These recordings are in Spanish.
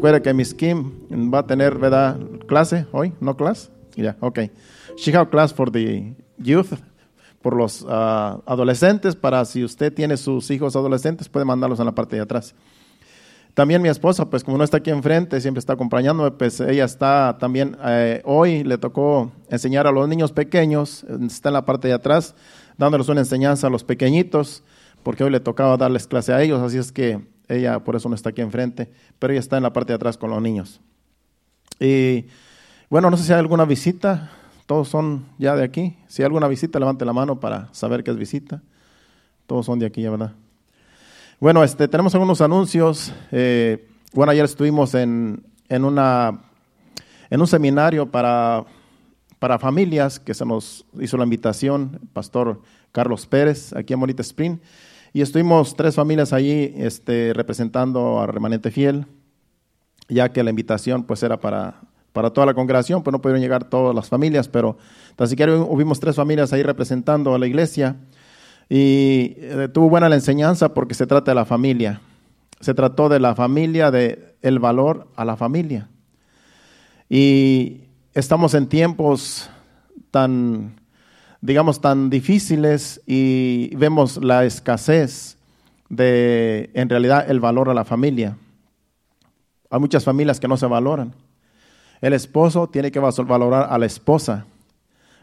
Recuerda que Miss Kim va a tener, ¿verdad? Clase hoy, ¿no clase? Ya, ok. She have class for the youth, por los ah, adolescentes, para si usted tiene sus hijos adolescentes, puede mandarlos en la parte de atrás. También mi esposa, pues como no está aquí enfrente, siempre está acompañándome, pues ella está también, eh, hoy le tocó enseñar a los niños pequeños, está en la parte de atrás, dándoles una enseñanza a los pequeñitos, porque hoy le tocaba darles clase a ellos, así es que ella por eso no está aquí enfrente, pero ella está en la parte de atrás con los niños. Y bueno, no sé si hay alguna visita, todos son ya de aquí. Si hay alguna visita, levante la mano para saber que es visita. Todos son de aquí, ya verdad. Bueno, este, tenemos algunos anuncios. Eh, bueno, ayer estuvimos en, en, una, en un seminario para, para familias que se nos hizo la invitación, el pastor Carlos Pérez, aquí en Bonita Spring. Y estuvimos tres familias allí este, representando a Remanente Fiel, ya que la invitación pues era para, para toda la congregación, pues no pudieron llegar todas las familias, pero tan siquiera hubimos tres familias ahí representando a la iglesia. Y eh, tuvo buena la enseñanza porque se trata de la familia. Se trató de la familia, de el valor a la familia. Y estamos en tiempos tan digamos, tan difíciles y vemos la escasez de, en realidad, el valor a la familia. Hay muchas familias que no se valoran. El esposo tiene que valorar a la esposa.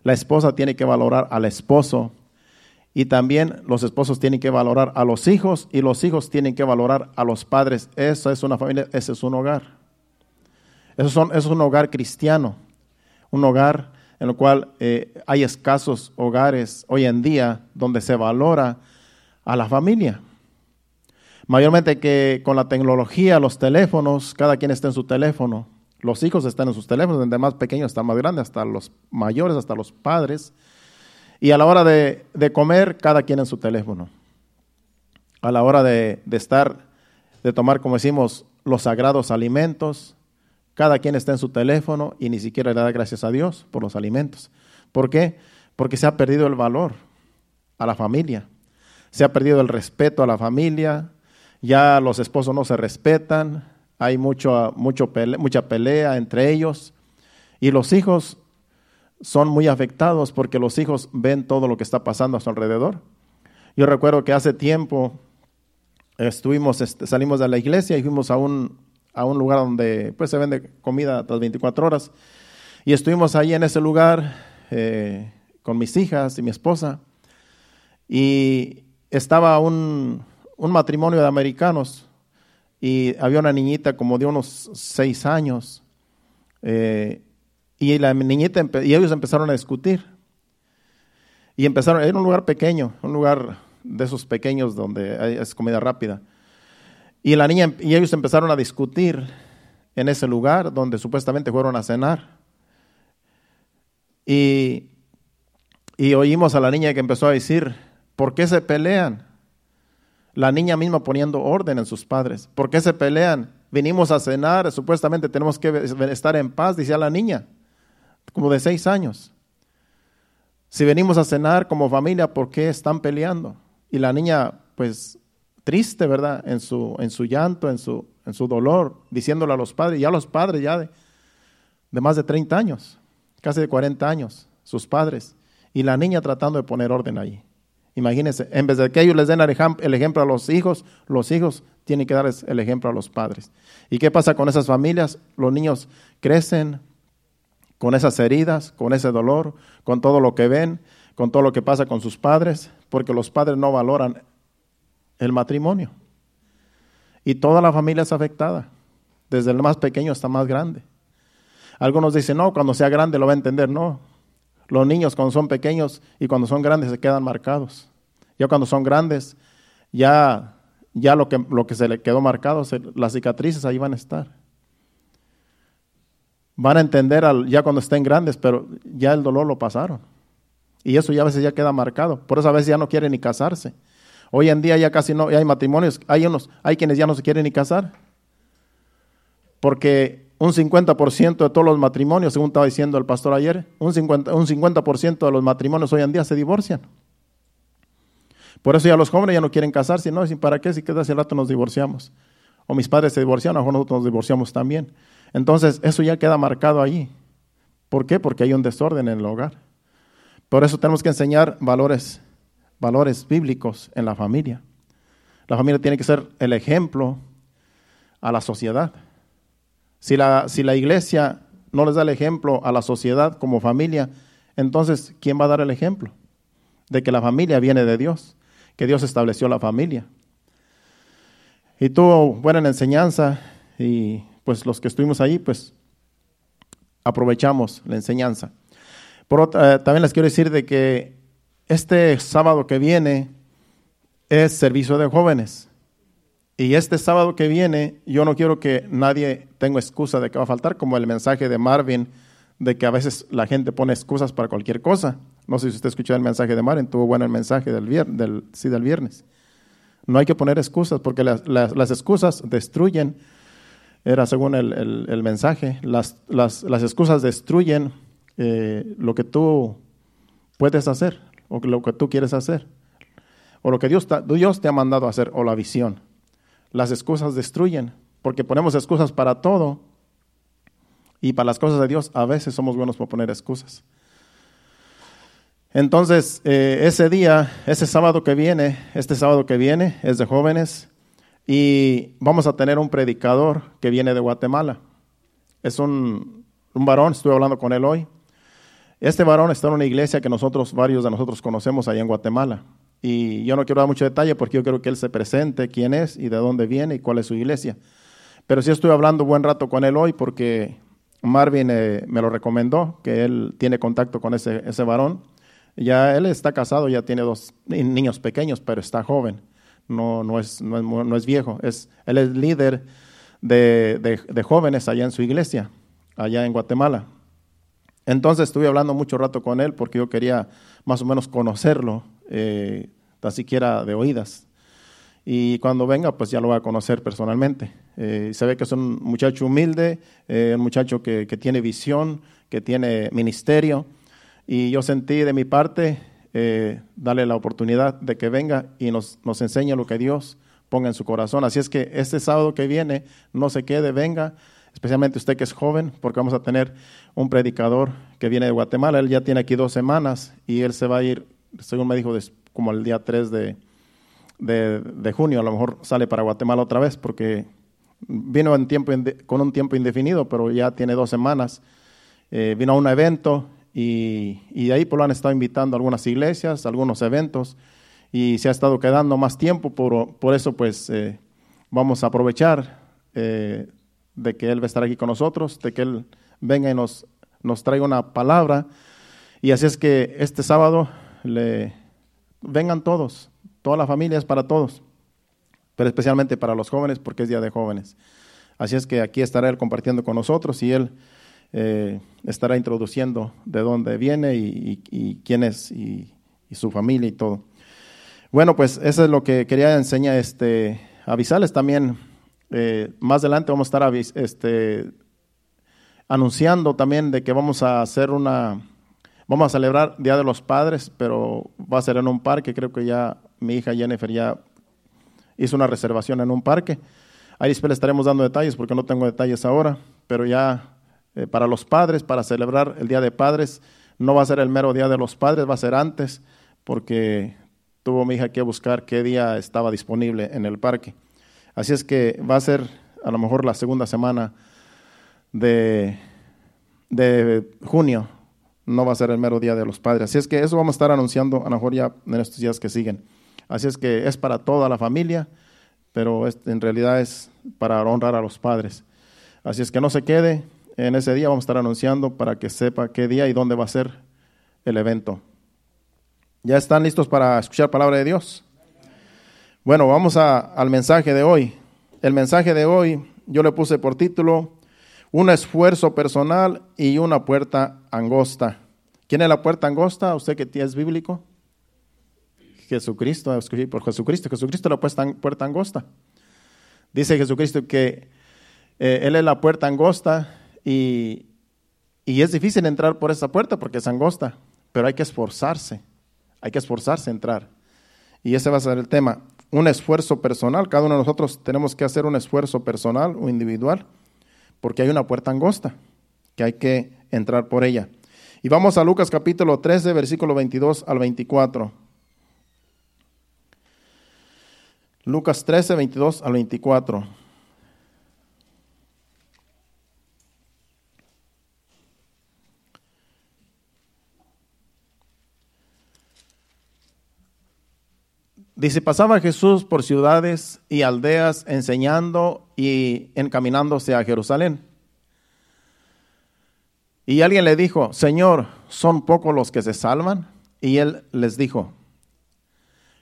La esposa tiene que valorar al esposo. Y también los esposos tienen que valorar a los hijos y los hijos tienen que valorar a los padres. Eso es una familia, ese es un hogar. Eso, son, eso es un hogar cristiano, un hogar en lo cual eh, hay escasos hogares hoy en día donde se valora a la familia. Mayormente que con la tecnología, los teléfonos, cada quien está en su teléfono. Los hijos están en sus teléfonos, desde más pequeños hasta más grandes, hasta los mayores, hasta los padres. Y a la hora de, comer, cada quien en su teléfono. A la hora de, de estar, de tomar, como decimos, los sagrados alimentos, cada quien está en su teléfono y ni siquiera le da gracias a Dios por los alimentos. ¿Por qué? Porque se ha perdido el valor a la familia. Se ha perdido el respeto a la familia. Ya los esposos no se respetan. Hay mucho, mucho mucha pelea entre ellos. Y los hijos son muy afectados porque los hijos ven todo lo que está pasando a su alrededor. Yo recuerdo que hace tiempo estuvimos, este, salimos de la iglesia y fuimos a un, a un lugar donde pues se vende comida las 24 horas. Y estuvimos ahí en ese lugar eh, con mis hijas y mi esposa. Y estaba un, matrimonio de americanos y había una niñita como de unos seis años. Eh, y la niñita ellos empezaron a discutir. Y empezaron, era un lugar pequeño, un lugar de esos pequeños donde es comida rápida. Y la niña y ellos empezaron a discutir en ese lugar donde supuestamente fueron a cenar. Y, y oímos a la niña que empezó a decir, ¿por qué se pelean? La niña misma poniendo orden en sus padres. ¿Por qué se pelean? Vinimos a cenar, supuestamente tenemos que estar en paz, decía la niña, como de seis años. Si venimos a cenar como familia, ¿por qué están peleando? Y la niña, pues, triste, ¿verdad? En su, en su llanto, en su, en su dolor, diciéndole a los padres, ya los padres ya de, de más de 30 años, casi de 40 años, sus padres, y la niña tratando de poner orden ahí. Imagínense, en vez de que ellos les den el ejemplo a los hijos, los hijos tienen que dar el ejemplo a los padres. ¿Y qué pasa con esas familias? Los niños crecen con esas heridas, con ese dolor, con todo lo que ven, con todo lo que pasa con sus padres, porque los padres no valoran el matrimonio. Y toda la familia es afectada, desde el más pequeño hasta más grande. Algunos dicen, no, cuando sea grande lo va a entender. No, los niños cuando son pequeños y cuando son grandes se quedan marcados. Ya cuando son grandes, ya, ya lo, que, lo que se le quedó marcado, las cicatrices ahí van a estar. Van a entender al, ya cuando estén grandes, pero ya el dolor lo pasaron. Y eso ya a veces ya queda marcado. Por eso a veces ya no quieren ni casarse. Hoy en día ya casi no hay matrimonios, hay, unos, hay quienes ya no se quieren ni casar. Porque un 50% de todos los matrimonios, según estaba diciendo el pastor ayer, un 50%, un 50 de los matrimonios hoy en día se divorcian. Por eso ya los jóvenes ya no quieren casarse, ¿no? ¿Para qué? Si queda hace rato nos divorciamos. o mis padres se divorciaron, a lo mejor nosotros nos divorciamos también. Entonces, eso ya queda marcado allí. ¿Por qué? Porque hay un desorden en el hogar. Por eso tenemos que enseñar valores, valores bíblicos en la familia. La familia tiene que ser el ejemplo a la sociedad. Si la, si la iglesia no les da el ejemplo a la sociedad como familia, entonces, ¿quién va a dar el ejemplo? De que la familia viene de Dios, que Dios estableció la familia. Y tuvo buena enseñanza y pues los que estuvimos ahí, pues aprovechamos la enseñanza. Por otra, eh, también les quiero decir de que este sábado que viene es servicio de jóvenes. Y este sábado que viene, yo no quiero que nadie tenga excusa de que va a faltar, como el mensaje de Marvin, de que a veces la gente pone excusas para cualquier cosa. No sé si usted escuchó el mensaje de Marvin, tuvo bueno el mensaje del, viernes, del, sí, del viernes. No hay que poner excusas, porque las, excusas destruyen, era según el, mensaje, las, las, excusas destruyen eh, lo que tú puedes hacer, o lo que tú quieres hacer, o lo que Dios, Dios te ha mandado a hacer, o la visión. Las excusas destruyen, porque ponemos excusas para todo, y para las cosas de Dios a veces somos buenos por poner excusas. Entonces, eh, ese día, ese sábado que viene, este sábado que viene es de jóvenes y vamos a tener un predicador que viene de Guatemala. Es un, un varón, estuve hablando con él hoy. Este varón está en una iglesia que nosotros, varios de nosotros conocemos allá en Guatemala. Y yo no quiero dar mucho detalle porque yo quiero que él se presente quién es y de dónde viene y cuál es su iglesia. Pero sí estoy hablando buen rato con él hoy porque Marvin eh, me lo recomendó, que él tiene contacto con ese, ese varón ya él está casado, ya tiene dos niños pequeños, pero está joven, no, no, es, no, es, viejo. Es, él es líder de, de, jóvenes allá en su iglesia, allá en Guatemala. Entonces estuve hablando mucho rato con él porque yo quería más o menos conocerlo, eh, tan siquiera de oídas. Y cuando venga, pues ya lo voy a conocer personalmente. Eh, se ve que es un muchacho humilde, eh, un muchacho que, que, tiene visión, que tiene ministerio y yo sentí de mi parte eh, darle la oportunidad de que venga y nos, nos enseñe lo que Dios ponga en su corazón. Así es que este sábado que viene, no se quede, venga, especialmente usted que es joven, porque vamos a tener un predicador que viene de Guatemala. Él ya tiene aquí dos semanas y él se va a ir, según me dijo, como el día 3 de, de, junio. A lo mejor sale para Guatemala otra vez, porque vino en tiempo, con un tiempo indefinido, pero ya tiene dos semanas. Eh, vino a un evento y, de ahí pues, lo han estado invitando a algunas iglesias, algunos eventos, y se ha estado quedando más tiempo, por, por eso pues eh, vamos a aprovechar eh, de que Él va a estar aquí con nosotros, de que Él venga y nos, nos traiga una palabra. Y así es que este sábado le vengan todos, toda la familia es para todos, pero especialmente para los jóvenes porque es día de jóvenes. Así es que aquí estará Él compartiendo con nosotros y Él eh, estará introduciendo de dónde viene y, quién es y, su familia y todo. Bueno, pues eso es lo que quería enseñar, este, avisarles también. Eh, más adelante vamos a estar este, anunciando también de que vamos a hacer una, vamos a celebrar Día de los Padres, pero va a ser en un parque. Creo que ya mi hija Jennifer ya hizo una reservación en un parque. Ahí después le estaremos dando detalles porque no tengo detalles ahora, pero ya eh, para los padres, para celebrar el Día de Padres. No va a ser el mero Día de los Padres, va a ser antes, porque tuvo mi hija que buscar qué día estaba disponible en el parque. Así es que va a ser a lo mejor la segunda semana de, de junio, no va a ser el mero Día de los Padres. Así es que eso vamos a estar anunciando a lo mejor ya en estos días que siguen. Así es que es para toda la familia, pero en realidad es para honrar a los padres. Así es que no se quede, en ese día vamos a estar anunciando para que sepa qué día y dónde va a ser el evento. ¿Ya están listos para escuchar palabra de Dios? Bueno, vamos al mensaje de hoy. El mensaje de hoy yo le puse por título Un esfuerzo personal y una puerta angosta. ¿Quién es la puerta angosta? ¿Usted que es bíblico? Jesucristo, por Jesucristo. Jesucristo es la puerta angosta. Dice Jesucristo que eh, Él es la puerta angosta y, es difícil entrar por esa puerta porque es angosta, pero hay que esforzarse, hay que esforzarse a entrar. Y ese va a ser el tema. Un esfuerzo personal. Cada uno de nosotros tenemos que hacer un esfuerzo personal o individual, porque hay una puerta angosta que hay que entrar por ella. Y vamos a Lucas capítulo 13, versículo 22 al 24. Lucas 13, 22 al 24. Dice, pasaba Jesús por ciudades y aldeas enseñando y encaminándose a Jerusalén. Y alguien le dijo, Señor, ¿son pocos los que se salvan? Y él les dijo,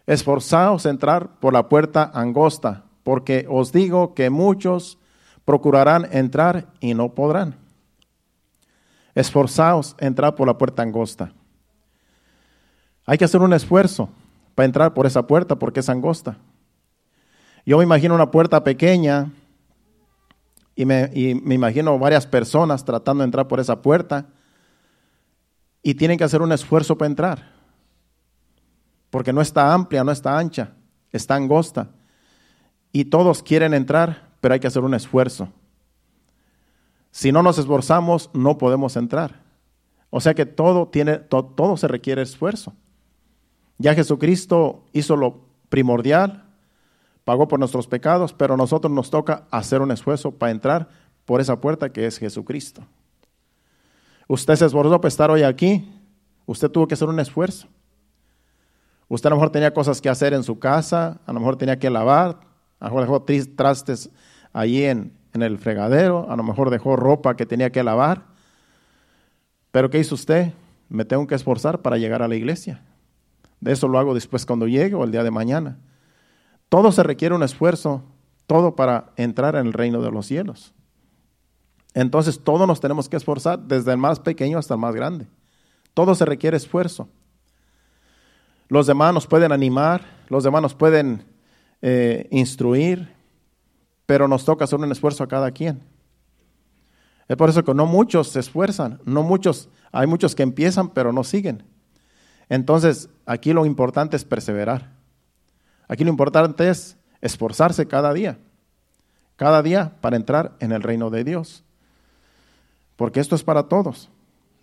esforzaos a entrar por la puerta angosta, porque os digo que muchos procurarán entrar y no podrán. Esforzaos entrar por la puerta angosta. Hay que hacer un esfuerzo para entrar por esa puerta porque es angosta. Yo me imagino una puerta pequeña y me, imagino varias personas tratando de entrar por esa puerta y tienen que hacer un esfuerzo para entrar. Porque no está amplia, no está ancha, está angosta. Y todos quieren entrar, pero hay que hacer un esfuerzo. Si no nos esforzamos, no podemos entrar. O sea que todo, tiene, todo se requiere esfuerzo. Ya Jesucristo hizo lo primordial, pagó por nuestros pecados, pero a nosotros nos toca hacer un esfuerzo para entrar por esa puerta que es Jesucristo. Usted se esforzó para estar hoy aquí, usted tuvo que hacer un esfuerzo. Usted a lo mejor tenía cosas que hacer en su casa, a lo mejor tenía que lavar, a lo mejor dejó trastes allí en, en el fregadero, a lo mejor dejó ropa que tenía que lavar. Pero ¿qué hizo usted? Me tengo que esforzar para llegar a la iglesia. De eso lo hago después cuando llegue o el día de mañana. Todo se requiere un esfuerzo, todo para entrar en el reino de los cielos. Entonces, todos nos tenemos que esforzar, desde el más pequeño hasta el más grande. Todo se requiere esfuerzo. Los demás nos pueden animar, los demás nos pueden eh, instruir, pero nos toca hacer un esfuerzo a cada quien. Es por eso que no muchos se esfuerzan, no muchos, hay muchos que empiezan pero no siguen. Entonces, aquí lo importante es perseverar. Aquí lo importante es esforzarse cada día, cada día para entrar en el reino de Dios. Porque esto es para todos,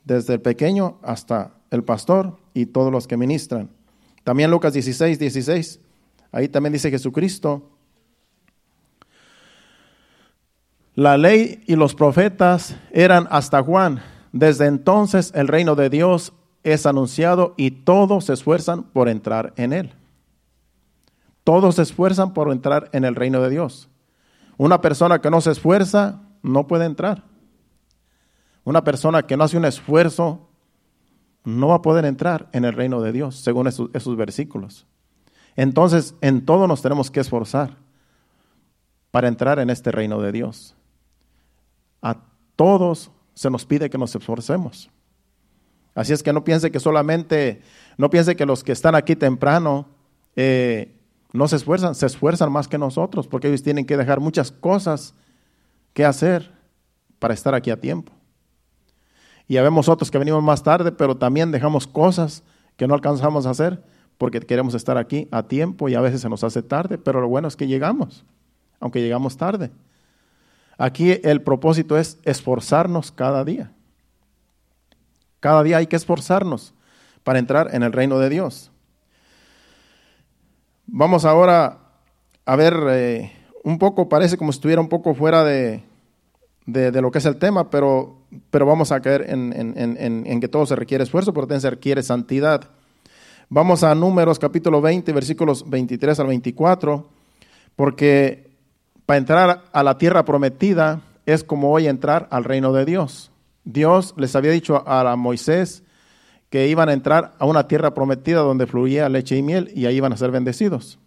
desde el pequeño hasta el pastor y todos los que ministran. También Lucas 16, 16, ahí también dice Jesucristo, la ley y los profetas eran hasta Juan. Desde entonces el reino de Dios es anunciado y todos se esfuerzan por entrar en él. Todos se esfuerzan por entrar en el reino de Dios. Una persona que no se esfuerza no puede entrar. Una persona que no hace un esfuerzo no va a poder entrar en el reino de Dios, según esos, versículos. Entonces, en todo nos tenemos que esforzar para entrar en este reino de Dios. A todos se nos pide que nos esforcemos. Así es que no piense que solamente, no piense que los que están aquí temprano eh, no se esfuerzan, se esfuerzan más que nosotros, porque ellos tienen que dejar muchas cosas que hacer para estar aquí a tiempo. Y habemos otros que venimos más tarde, pero también dejamos cosas que no alcanzamos a hacer porque queremos estar aquí a tiempo y a veces se nos hace tarde, pero lo bueno es que llegamos, aunque llegamos tarde. Aquí el propósito es esforzarnos cada día. Cada día hay que esforzarnos para entrar en el reino de Dios. Vamos ahora a ver eh, un poco, parece como si estuviera un poco fuera de, lo que es el tema, pero, pero vamos a caer en, que todo se requiere esfuerzo, pero también se requiere santidad. Vamos a Números capítulo 20, versículos 23 al 24, porque para entrar a la tierra prometida es como hoy entrar al reino de Dios. Dios les había dicho a Moisés que iban a entrar a una tierra prometida donde fluía leche y miel y ahí iban a ser bendecidos.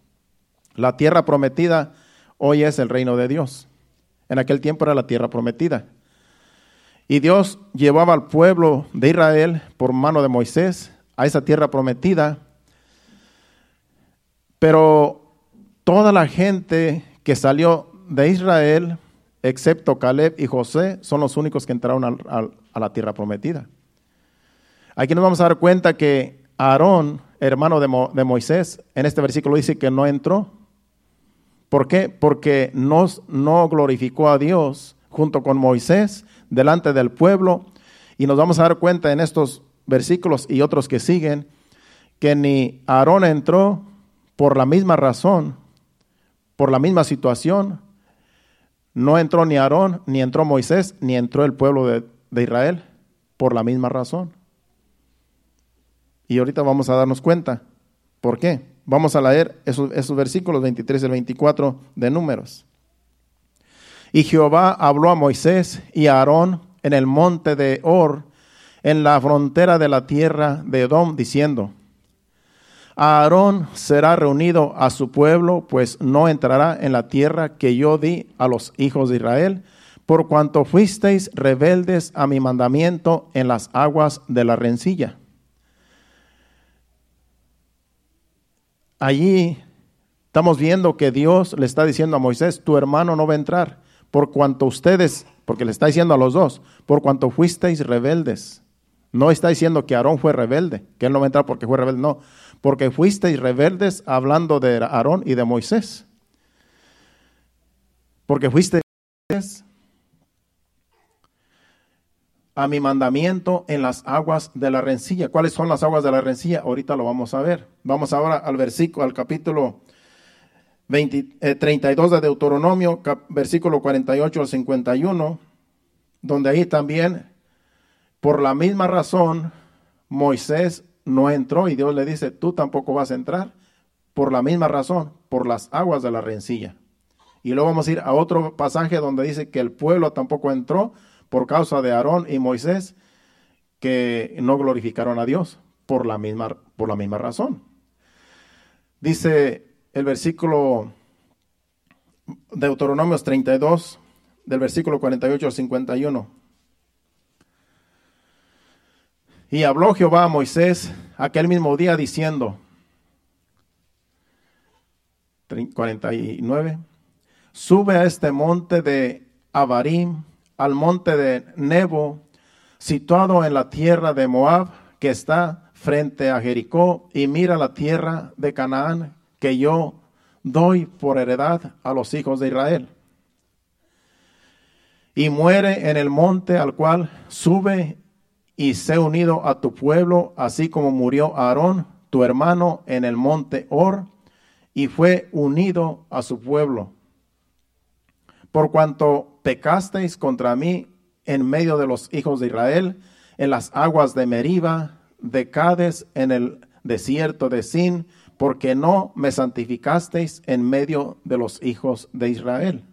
La tierra prometida hoy es el reino de Dios. En aquel tiempo era la tierra prometida. Y Dios llevaba al pueblo de Israel por mano de Moisés a esa tierra prometida. Pero toda la gente que salió de Israel excepto Caleb y José, son los únicos que entraron a la tierra prometida. Aquí nos vamos a dar cuenta que Aarón, hermano de, Moisés, en este versículo dice que no entró ¿Por qué? Porque no, glorificó a Dios junto con Moisés delante del pueblo. Y nos vamos a dar cuenta en estos versículos y otros que siguen que ni Aarón entró por la misma razón, por la misma situación. No entró ni Aarón, ni entró Moisés, ni entró el pueblo de, de Israel por la misma razón. Y ahorita vamos a darnos cuenta. ¿Por qué? Vamos a leer esos, esos versículos 23 y 24 de números. Y Jehová habló a Moisés y a Aarón en el monte de Or, en la frontera de la tierra de Edom, diciendo, Aarón será reunido a su pueblo, pues no entrará en la tierra que yo di a los hijos de Israel, por cuanto fuisteis rebeldes a mi mandamiento en las aguas de la rencilla. Allí estamos viendo que Dios le está diciendo a Moisés, tu hermano no va a entrar, por cuanto ustedes, porque le está diciendo a los dos, por cuanto fuisteis rebeldes. No está diciendo que Aarón fue rebelde, que él no va a entrar porque fue rebelde, no, porque fuisteis rebeldes hablando de Aarón y de Moisés. Porque fuisteis a mi mandamiento en las aguas de la rencilla. ¿Cuáles son las aguas de la rencilla? Ahorita lo vamos a ver. Vamos ahora al versículo, al capítulo 20, 32 eh, de Deuteronomio, versículo 48 al 51, donde ahí también, por la misma razón, Moisés no entró y Dios le dice, tú tampoco vas a entrar, por la misma razón, por las aguas de la rencilla. Y luego vamos a ir a otro pasaje donde dice que el pueblo tampoco entró por causa de Aarón y Moisés que no glorificaron a Dios por la misma, por la misma razón. Dice el versículo de Deuteronomios 32, del versículo 48 al 51. Y habló Jehová a Moisés aquel mismo día diciendo, 49, sube a este monte de Abarim al monte de Nebo, situado en la tierra de Moab, que está frente a Jericó, y mira la tierra de Canaán, que yo doy por heredad a los hijos de Israel. Y muere en el monte al cual sube y sé unido a tu pueblo, así como murió Aarón, tu hermano, en el monte Or, y fue unido a su pueblo. Por cuanto pecasteis contra mí en medio de los hijos de Israel, en las aguas de Meriba, de Cades, en el desierto de Sin, porque no me santificasteis en medio de los hijos de Israel.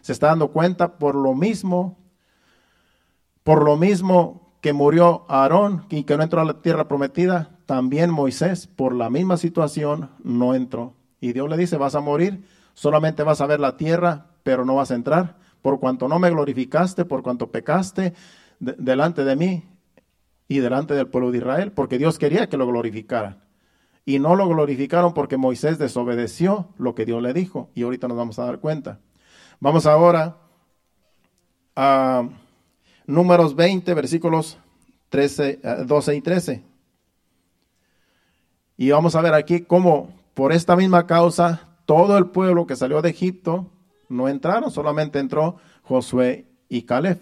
Se está dando cuenta por lo mismo, por lo mismo que murió Aarón y que no entró a la tierra prometida, también Moisés, por la misma situación, no entró. Y Dios le dice, vas a morir, solamente vas a ver la tierra, pero no vas a entrar por cuanto no me glorificaste, por cuanto pecaste delante de mí y delante del pueblo de Israel, porque Dios quería que lo glorificaran. Y no lo glorificaron porque Moisés desobedeció lo que Dios le dijo. Y ahorita nos vamos a dar cuenta. Vamos ahora a números 20, versículos 13, 12 y 13. Y vamos a ver aquí cómo por esta misma causa todo el pueblo que salió de Egipto no entraron, solamente entró Josué y Caleb.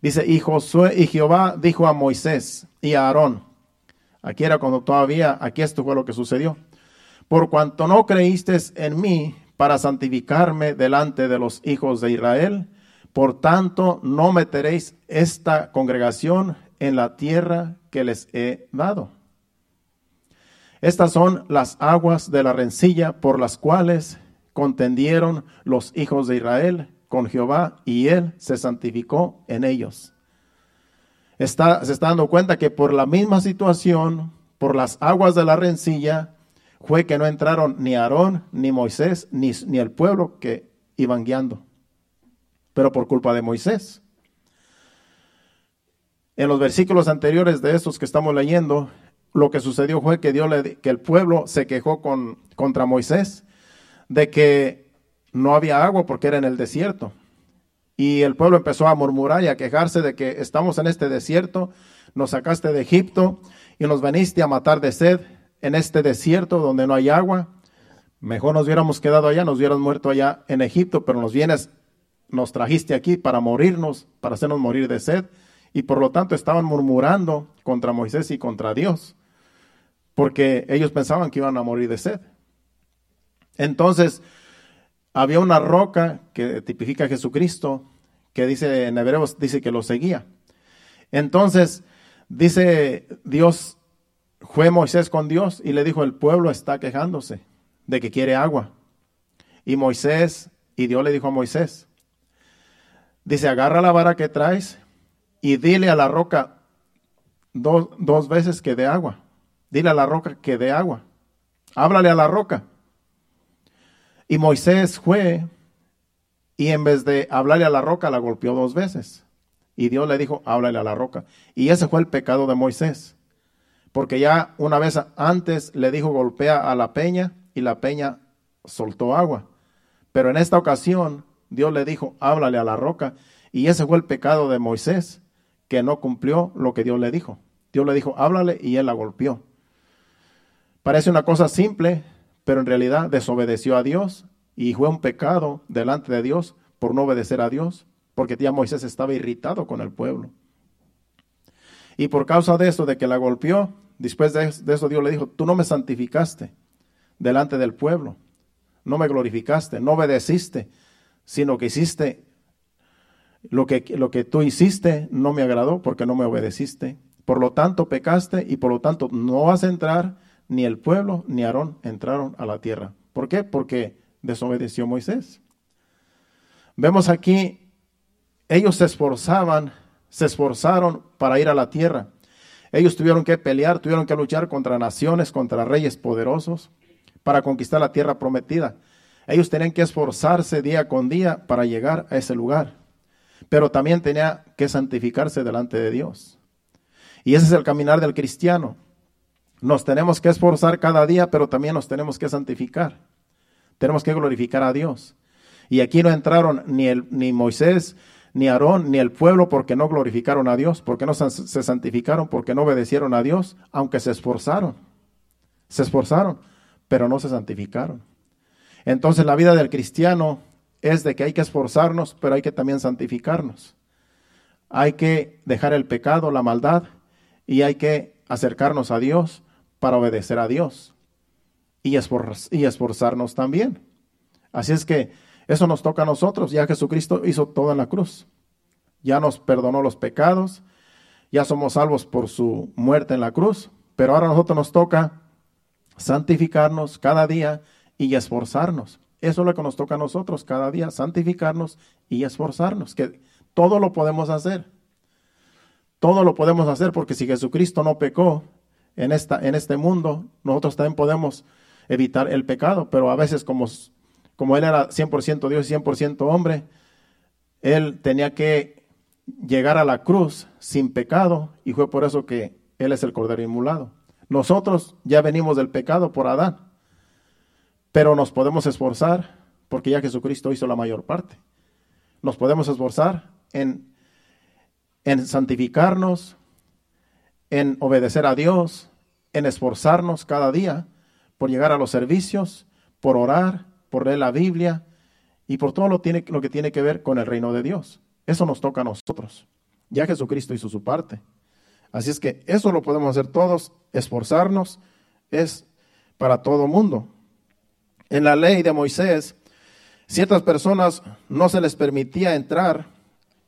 Dice, y Josué y Jehová dijo a Moisés y a Aarón, aquí era cuando todavía, aquí esto fue lo que sucedió, por cuanto no creíste en mí para santificarme delante de los hijos de Israel, por tanto no meteréis esta congregación en la tierra que les he dado. Estas son las aguas de la rencilla por las cuales contendieron los hijos de Israel con Jehová y él se santificó en ellos. Está, se está dando cuenta que por la misma situación, por las aguas de la rencilla, fue que no entraron ni Aarón, ni Moisés, ni, ni el pueblo que iban guiando, pero por culpa de Moisés. En los versículos anteriores de estos que estamos leyendo, lo que sucedió fue que, Dios le, que el pueblo se quejó con, contra Moisés de que no había agua porque era en el desierto. Y el pueblo empezó a murmurar y a quejarse de que estamos en este desierto, nos sacaste de Egipto y nos veniste a matar de sed en este desierto donde no hay agua. Mejor nos hubiéramos quedado allá, nos hubiéramos muerto allá en Egipto, pero nos vienes, nos trajiste aquí para morirnos, para hacernos morir de sed. Y por lo tanto estaban murmurando contra Moisés y contra Dios, porque ellos pensaban que iban a morir de sed. Entonces, había una roca que tipifica a Jesucristo, que dice en Hebreos, dice que lo seguía. Entonces, dice Dios, fue Moisés con Dios y le dijo, el pueblo está quejándose de que quiere agua. Y Moisés, y Dios le dijo a Moisés, dice, agarra la vara que traes y dile a la roca dos, dos veces que dé agua. Dile a la roca que dé agua. Háblale a la roca. Y Moisés fue y en vez de hablarle a la roca, la golpeó dos veces. Y Dios le dijo, háblale a la roca. Y ese fue el pecado de Moisés. Porque ya una vez antes le dijo, golpea a la peña y la peña soltó agua. Pero en esta ocasión Dios le dijo, háblale a la roca. Y ese fue el pecado de Moisés, que no cumplió lo que Dios le dijo. Dios le dijo, háblale y él la golpeó. Parece una cosa simple, pero en realidad desobedeció a Dios y fue un pecado delante de Dios por no obedecer a Dios, porque ya Moisés estaba irritado con el pueblo. Y por causa de eso, de que la golpeó, después de eso Dios le dijo, tú no me santificaste delante del pueblo, no me glorificaste, no obedeciste, sino que hiciste lo que, lo que tú hiciste no me agradó porque no me obedeciste. Por lo tanto, pecaste y por lo tanto no vas a entrar ni el pueblo ni Aarón entraron a la tierra. ¿Por qué? Porque desobedeció Moisés. Vemos aquí, ellos se esforzaban, se esforzaron para ir a la tierra. Ellos tuvieron que pelear, tuvieron que luchar contra naciones, contra reyes poderosos, para conquistar la tierra prometida. Ellos tenían que esforzarse día con día para llegar a ese lugar. Pero también tenía que santificarse delante de Dios. Y ese es el caminar del cristiano. Nos tenemos que esforzar cada día, pero también nos tenemos que santificar. Tenemos que glorificar a Dios. Y aquí no entraron ni, el, ni Moisés, ni Aarón, ni el pueblo porque no glorificaron a Dios, porque no se santificaron, porque no obedecieron a Dios, aunque se esforzaron. Se esforzaron, pero no se santificaron. Entonces la vida del cristiano es de que hay que esforzarnos, pero hay que también santificarnos. Hay que dejar el pecado, la maldad, y hay que acercarnos a Dios para obedecer a Dios y, esforzarnos también. Así es que eso nos toca a nosotros, ya Jesucristo hizo todo en la cruz. Ya nos perdonó los pecados, ya somos salvos por su muerte en la cruz, pero ahora a nosotros nos toca santificarnos cada día y esforzarnos. Eso es lo que nos toca a nosotros cada día, santificarnos y esforzarnos, que todo lo podemos hacer. Todo lo podemos hacer porque si Jesucristo no pecó, en, esta, en este mundo, nosotros también podemos evitar el pecado, pero a veces como, como Él era 100% Dios y 100% hombre, Él tenía que llegar a la cruz sin pecado y fue por eso que Él es el Cordero Inmulado. Nosotros ya venimos del pecado por Adán, pero nos podemos esforzar porque ya Jesucristo hizo la mayor parte. Nos podemos esforzar en, en santificarnos, en obedecer a Dios, en esforzarnos cada día por llegar a los servicios, por orar, por leer la Biblia y por todo lo, tiene, lo que tiene que ver con el reino de Dios. Eso nos toca a nosotros. Ya Jesucristo hizo su parte. Así es que eso lo podemos hacer todos, esforzarnos es para todo mundo. En la ley de Moisés, ciertas personas no se les permitía entrar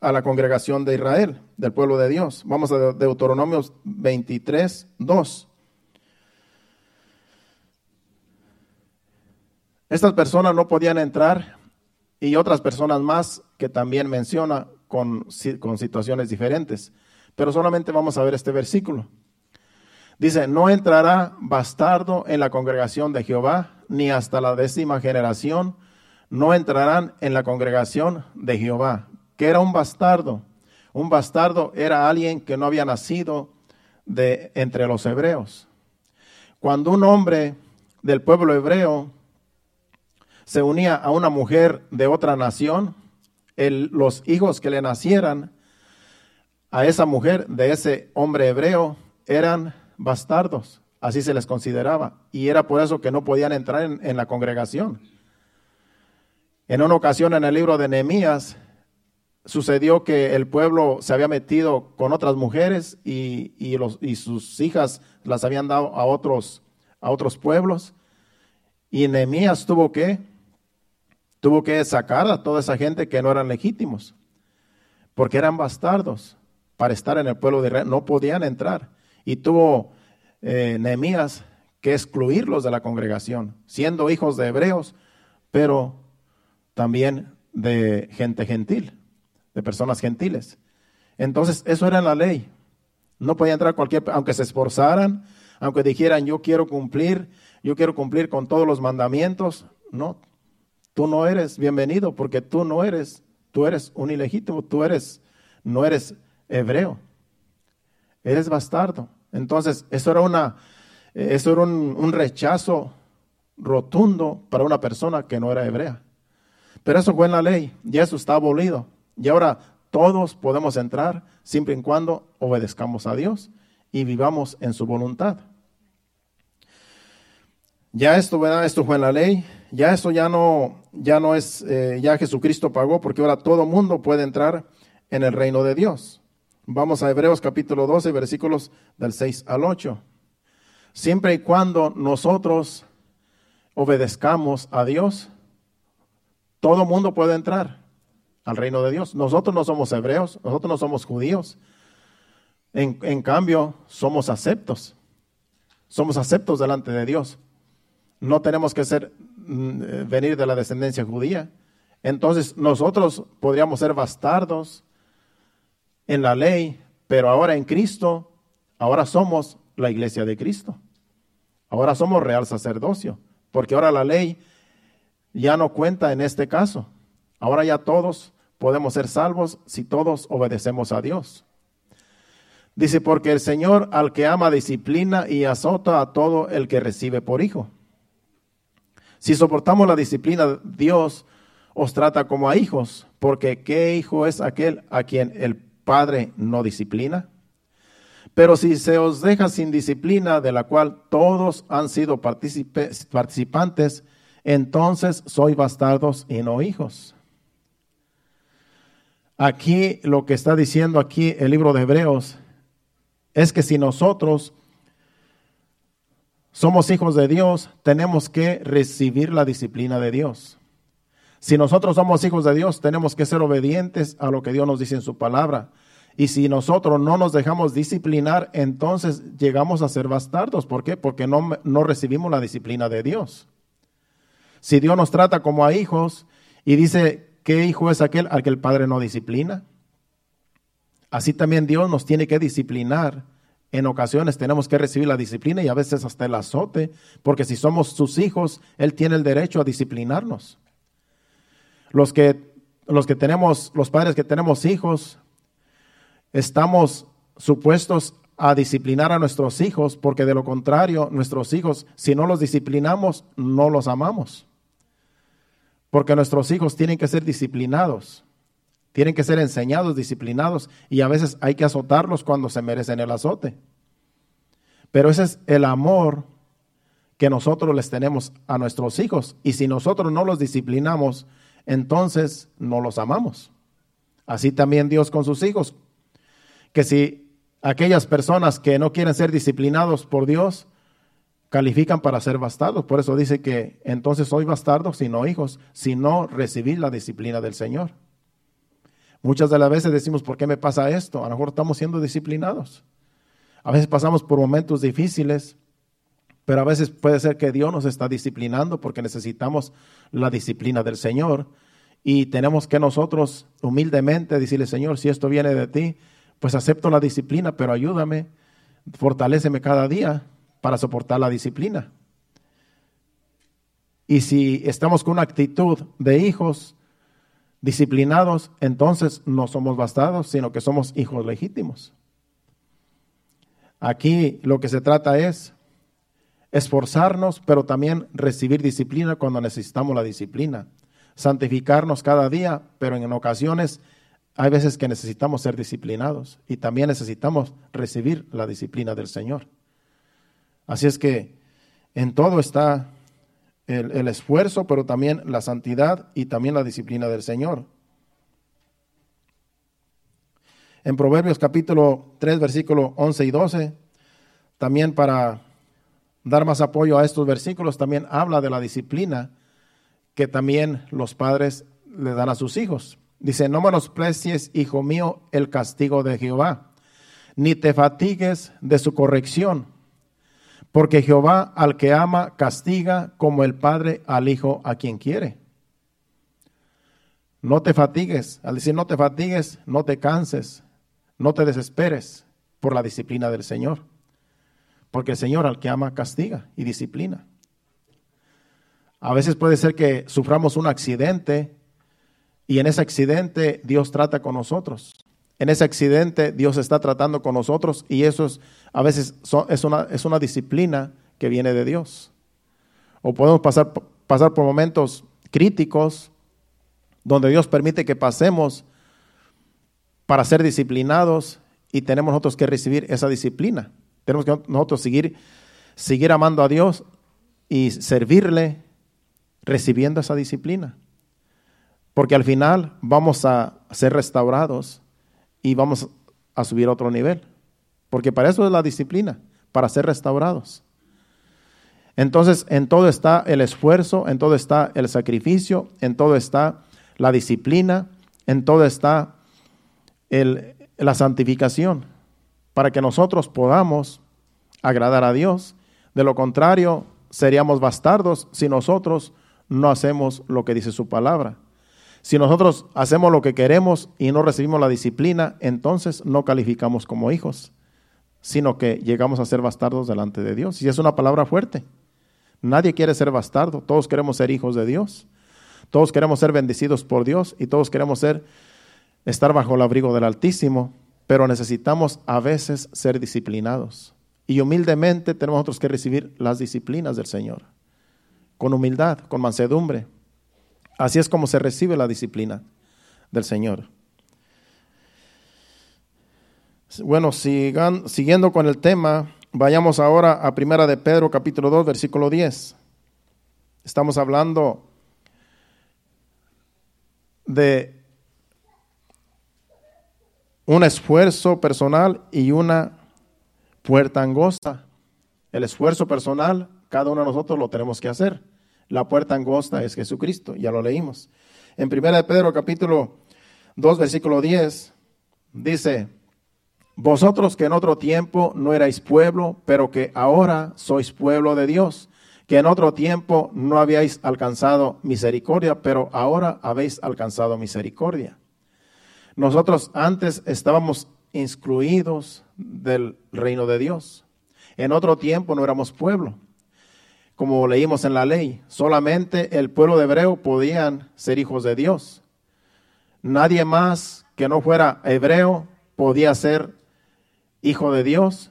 a la congregación de Israel, del pueblo de Dios. Vamos a Deuteronomio 23, 2. Estas personas no podían entrar y otras personas más que también menciona con, con situaciones diferentes. Pero solamente vamos a ver este versículo. Dice, no entrará bastardo en la congregación de Jehová, ni hasta la décima generación no entrarán en la congregación de Jehová que era un bastardo. Un bastardo era alguien que no había nacido de entre los hebreos. Cuando un hombre del pueblo hebreo se unía a una mujer de otra nación, los hijos que le nacieran a esa mujer de ese hombre hebreo eran bastardos, así se les consideraba, y era por eso que no podían entrar en, la congregación. En una ocasión en el libro de Nehemías sucedió que el pueblo se había metido con otras mujeres y, y sus hijas las habían dado a otros, a otros pueblos. Y Nehemías tuvo que, tuvo que sacar a toda esa gente que no eran legítimos, porque eran bastardos para estar en el pueblo de Israel, no podían entrar. Y tuvo eh, que excluirlos de la congregación, siendo hijos de hebreos, pero también de gente gentil, de personas gentiles. Entonces, eso era la ley. No podía entrar cualquier, aunque se esforzaran, aunque dijeran, yo quiero cumplir, yo quiero cumplir con todos los mandamientos. No, tú no eres bienvenido porque tú no eres, tú eres un ilegítimo, tú eres, no eres hebreo, eres bastardo. Entonces, eso era, una, eso era un, rechazo rotundo para una persona que no era hebrea. Pero eso fue en la ley, ya eso está abolido. Y ahora todos podemos entrar siempre y cuando obedezcamos a Dios y vivamos en su voluntad. Ya esto, ¿verdad? Fue en la ley. Ya eso ya no, ya no es, eh, ya Jesucristo pagó porque ahora todo mundo puede entrar en el reino de Dios. Vamos a Hebreos capítulo 12, versículos del 6 al 8. Siempre y cuando nosotros obedezcamos a Dios, todo mundo puede entrar al reino de Dios. Nosotros no somos hebreos, nosotros no somos judíos. En, en cambio, somos aceptos. Somos aceptos delante de Dios. No tenemos que ser mm, eh, venir de la descendencia judía. Entonces, nosotros podríamos ser bastardos, en la ley, pero ahora en Cristo, ahora somos la iglesia de Cristo. Ahora somos real sacerdocio, porque ahora la ley ya no cuenta en este caso. Ahora ya todos podemos ser salvos si todos obedecemos a Dios. Dice, porque el Señor al que ama disciplina y azota a todo el que recibe por hijo. Si soportamos la disciplina, Dios os trata como a hijos, porque ¿qué hijo es aquel a quien el padre no disciplina? Pero si se os deja sin disciplina, de la cual todos han sido participantes, entonces sois bastardos y no hijos. Aquí lo que está diciendo aquí el libro de Hebreos es que si nosotros somos hijos de Dios, tenemos que recibir la disciplina de Dios. Si nosotros somos hijos de Dios, tenemos que ser obedientes a lo que Dios nos dice en su palabra. Y si nosotros no nos dejamos disciplinar, entonces llegamos a ser bastardos. ¿Por qué? Porque no, no recibimos la disciplina de Dios. Si Dios nos trata como a hijos y dice, ¿qué hijo es aquel al que el Padre no disciplina? Así también Dios nos tiene que disciplinar. En ocasiones tenemos que recibir la disciplina y a veces hasta el azote, porque si somos sus hijos, Él tiene el derecho a disciplinarnos. Los que, los que tenemos, los padres que tenemos hijos, estamos supuestos a disciplinar a nuestros hijos, porque de lo contrario, nuestros hijos, si no los disciplinamos, no los amamos. Porque nuestros hijos tienen que ser disciplinados, tienen que ser enseñados, disciplinados, y a veces hay que azotarlos cuando se merecen el azote. Pero ese es el amor que nosotros les tenemos a nuestros hijos, y si nosotros no los disciplinamos, entonces no los amamos. Así también Dios con sus hijos que si aquellas personas que no quieren ser disciplinados por Dios califican para ser bastardos. Por eso dice que entonces soy bastardo, sino hijos, si no recibir la disciplina del Señor. Muchas de las veces decimos, ¿por qué me pasa esto? A lo mejor estamos siendo disciplinados. A veces pasamos por momentos difíciles, pero a veces puede ser que Dios nos está disciplinando porque necesitamos la disciplina del Señor. Y tenemos que nosotros humildemente decirle, Señor, si esto viene de ti, pues acepto la disciplina, pero ayúdame, fortaléceme cada día para soportar la disciplina. Y si estamos con una actitud de hijos disciplinados, entonces no somos bastados, sino que somos hijos legítimos. Aquí lo que se trata es esforzarnos, pero también recibir disciplina cuando necesitamos la disciplina. Santificarnos cada día, pero en ocasiones hay veces que necesitamos ser disciplinados y también necesitamos recibir la disciplina del Señor. Así es que en todo está el, esfuerzo, pero también la santidad y también la disciplina del Señor. En Proverbios capítulo 3, versículo 11 y 12, también para dar más apoyo a estos versículos, también habla de la disciplina que también los padres le dan a sus hijos. Dice, no menosprecies, hijo mío, el castigo de Jehová, ni te fatigues de su corrección, porque Jehová al que ama castiga como el padre al hijo a quien quiere. No te fatigues, al decir no te fatigues, no te canses, no te desesperes por la disciplina del Señor, porque el Señor al que ama castiga y disciplina. A veces puede ser que suframos un accidente y en ese accidente Dios trata con nosotros. En ese accidente Dios está tratando con nosotros y eso es, a veces es, una, es una disciplina que viene de Dios. O podemos pasar, pasar por momentos críticos donde Dios permite que pasemos para ser disciplinados y tenemos nosotros que recibir esa disciplina. Tenemos que nosotros seguir, seguir amando a Dios y servirle recibiendo esa disciplina. Porque al final vamos a ser restaurados y vamos a subir a otro nivel. Porque para eso es la disciplina, para ser restaurados. Entonces, en todo está el esfuerzo, en todo está el sacrificio, en todo está la disciplina, en todo está la santificación, para que nosotros podamos agradar a Dios. De lo contrario, seríamos bastardos si nosotros no hacemos lo que dice su palabra. Si nosotros hacemos lo que queremos y no recibimos la disciplina, entonces no calificamos como hijos, sino que llegamos a ser bastardos delante de Dios. Y es una palabra fuerte. Nadie quiere ser bastardo, todos queremos ser hijos de Dios. Todos queremos ser bendecidos por Dios y todos queremos ser estar bajo el abrigo del Altísimo, pero necesitamos a veces ser disciplinados. Y humildemente tenemos nosotros que recibir las disciplinas del Señor, con humildad, con mansedumbre. Así es como se recibe la disciplina del Señor. Bueno, sigan, siguiendo con el tema, vayamos ahora a Primera de Pedro capítulo 2, versículo 10. Estamos hablando de un esfuerzo personal y una puerta angosta. El esfuerzo personal, cada uno de nosotros lo tenemos que hacer. La puerta angosta es Jesucristo, ya lo leímos. En 1 de Pedro capítulo 2 versículo 10 dice, vosotros que en otro tiempo no erais pueblo, pero que ahora sois pueblo de Dios, que en otro tiempo no habíais alcanzado misericordia, pero ahora habéis alcanzado misericordia. Nosotros antes estábamos excluidos del reino de Dios. En otro tiempo no éramos pueblo. Como leímos en la ley, solamente el pueblo de hebreo podían ser hijos de Dios. Nadie más que no fuera hebreo podía ser hijo de Dios.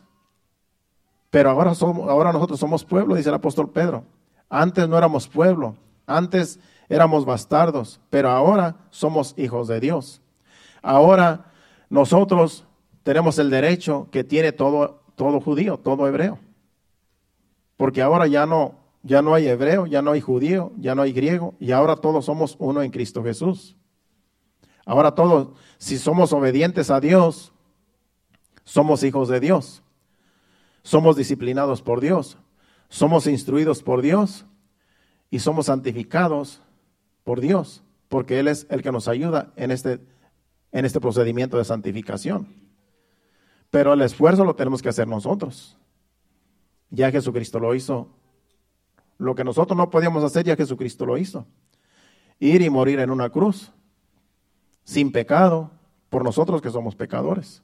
Pero ahora, somos, ahora nosotros somos pueblo, dice el apóstol Pedro. Antes no éramos pueblo, antes éramos bastardos, pero ahora somos hijos de Dios. Ahora nosotros tenemos el derecho que tiene todo, todo judío, todo hebreo. Porque ahora ya no, ya no hay hebreo, ya no hay judío, ya no hay griego, y ahora todos somos uno en Cristo Jesús. Ahora todos, si somos obedientes a Dios, somos hijos de Dios. Somos disciplinados por Dios. Somos instruidos por Dios. Y somos santificados por Dios. Porque Él es el que nos ayuda en este en este procedimiento de santificación. Pero el esfuerzo lo tenemos que hacer nosotros. Ya Jesucristo lo hizo. Lo que nosotros no podíamos hacer, ya Jesucristo lo hizo. Ir y morir en una cruz, sin pecado, por nosotros que somos pecadores.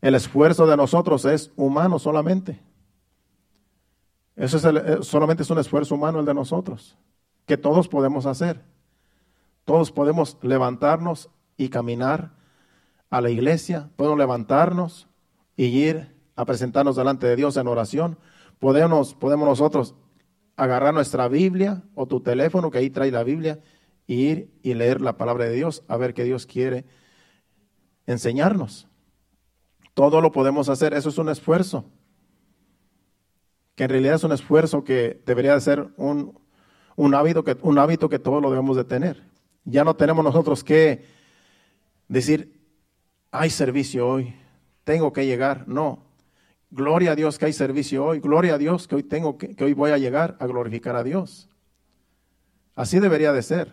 El esfuerzo de nosotros es humano solamente. Eso es eh, solamente es un esfuerzo humano el de nosotros, que todos podemos hacer. Todos podemos levantarnos y caminar a la iglesia, podemos levantarnos y ir a presentarnos delante de Dios en oración. Podemos, podemos nosotros agarrar nuestra Biblia o tu teléfono que ahí trae la Biblia y ir y leer la palabra de Dios a ver qué Dios quiere enseñarnos. Todo lo podemos hacer, eso es un esfuerzo. que en realidad es un esfuerzo que debería de ser un, un, hábito que, un hábito que todos lo debemos de tener. Ya no tenemos nosotros que decir, hay servicio hoy, tengo que llegar. No, gloria a Dios que hay servicio hoy, gloria a Dios que hoy tengo que, hoy voy a llegar a glorificar a Dios. Así debería de ser.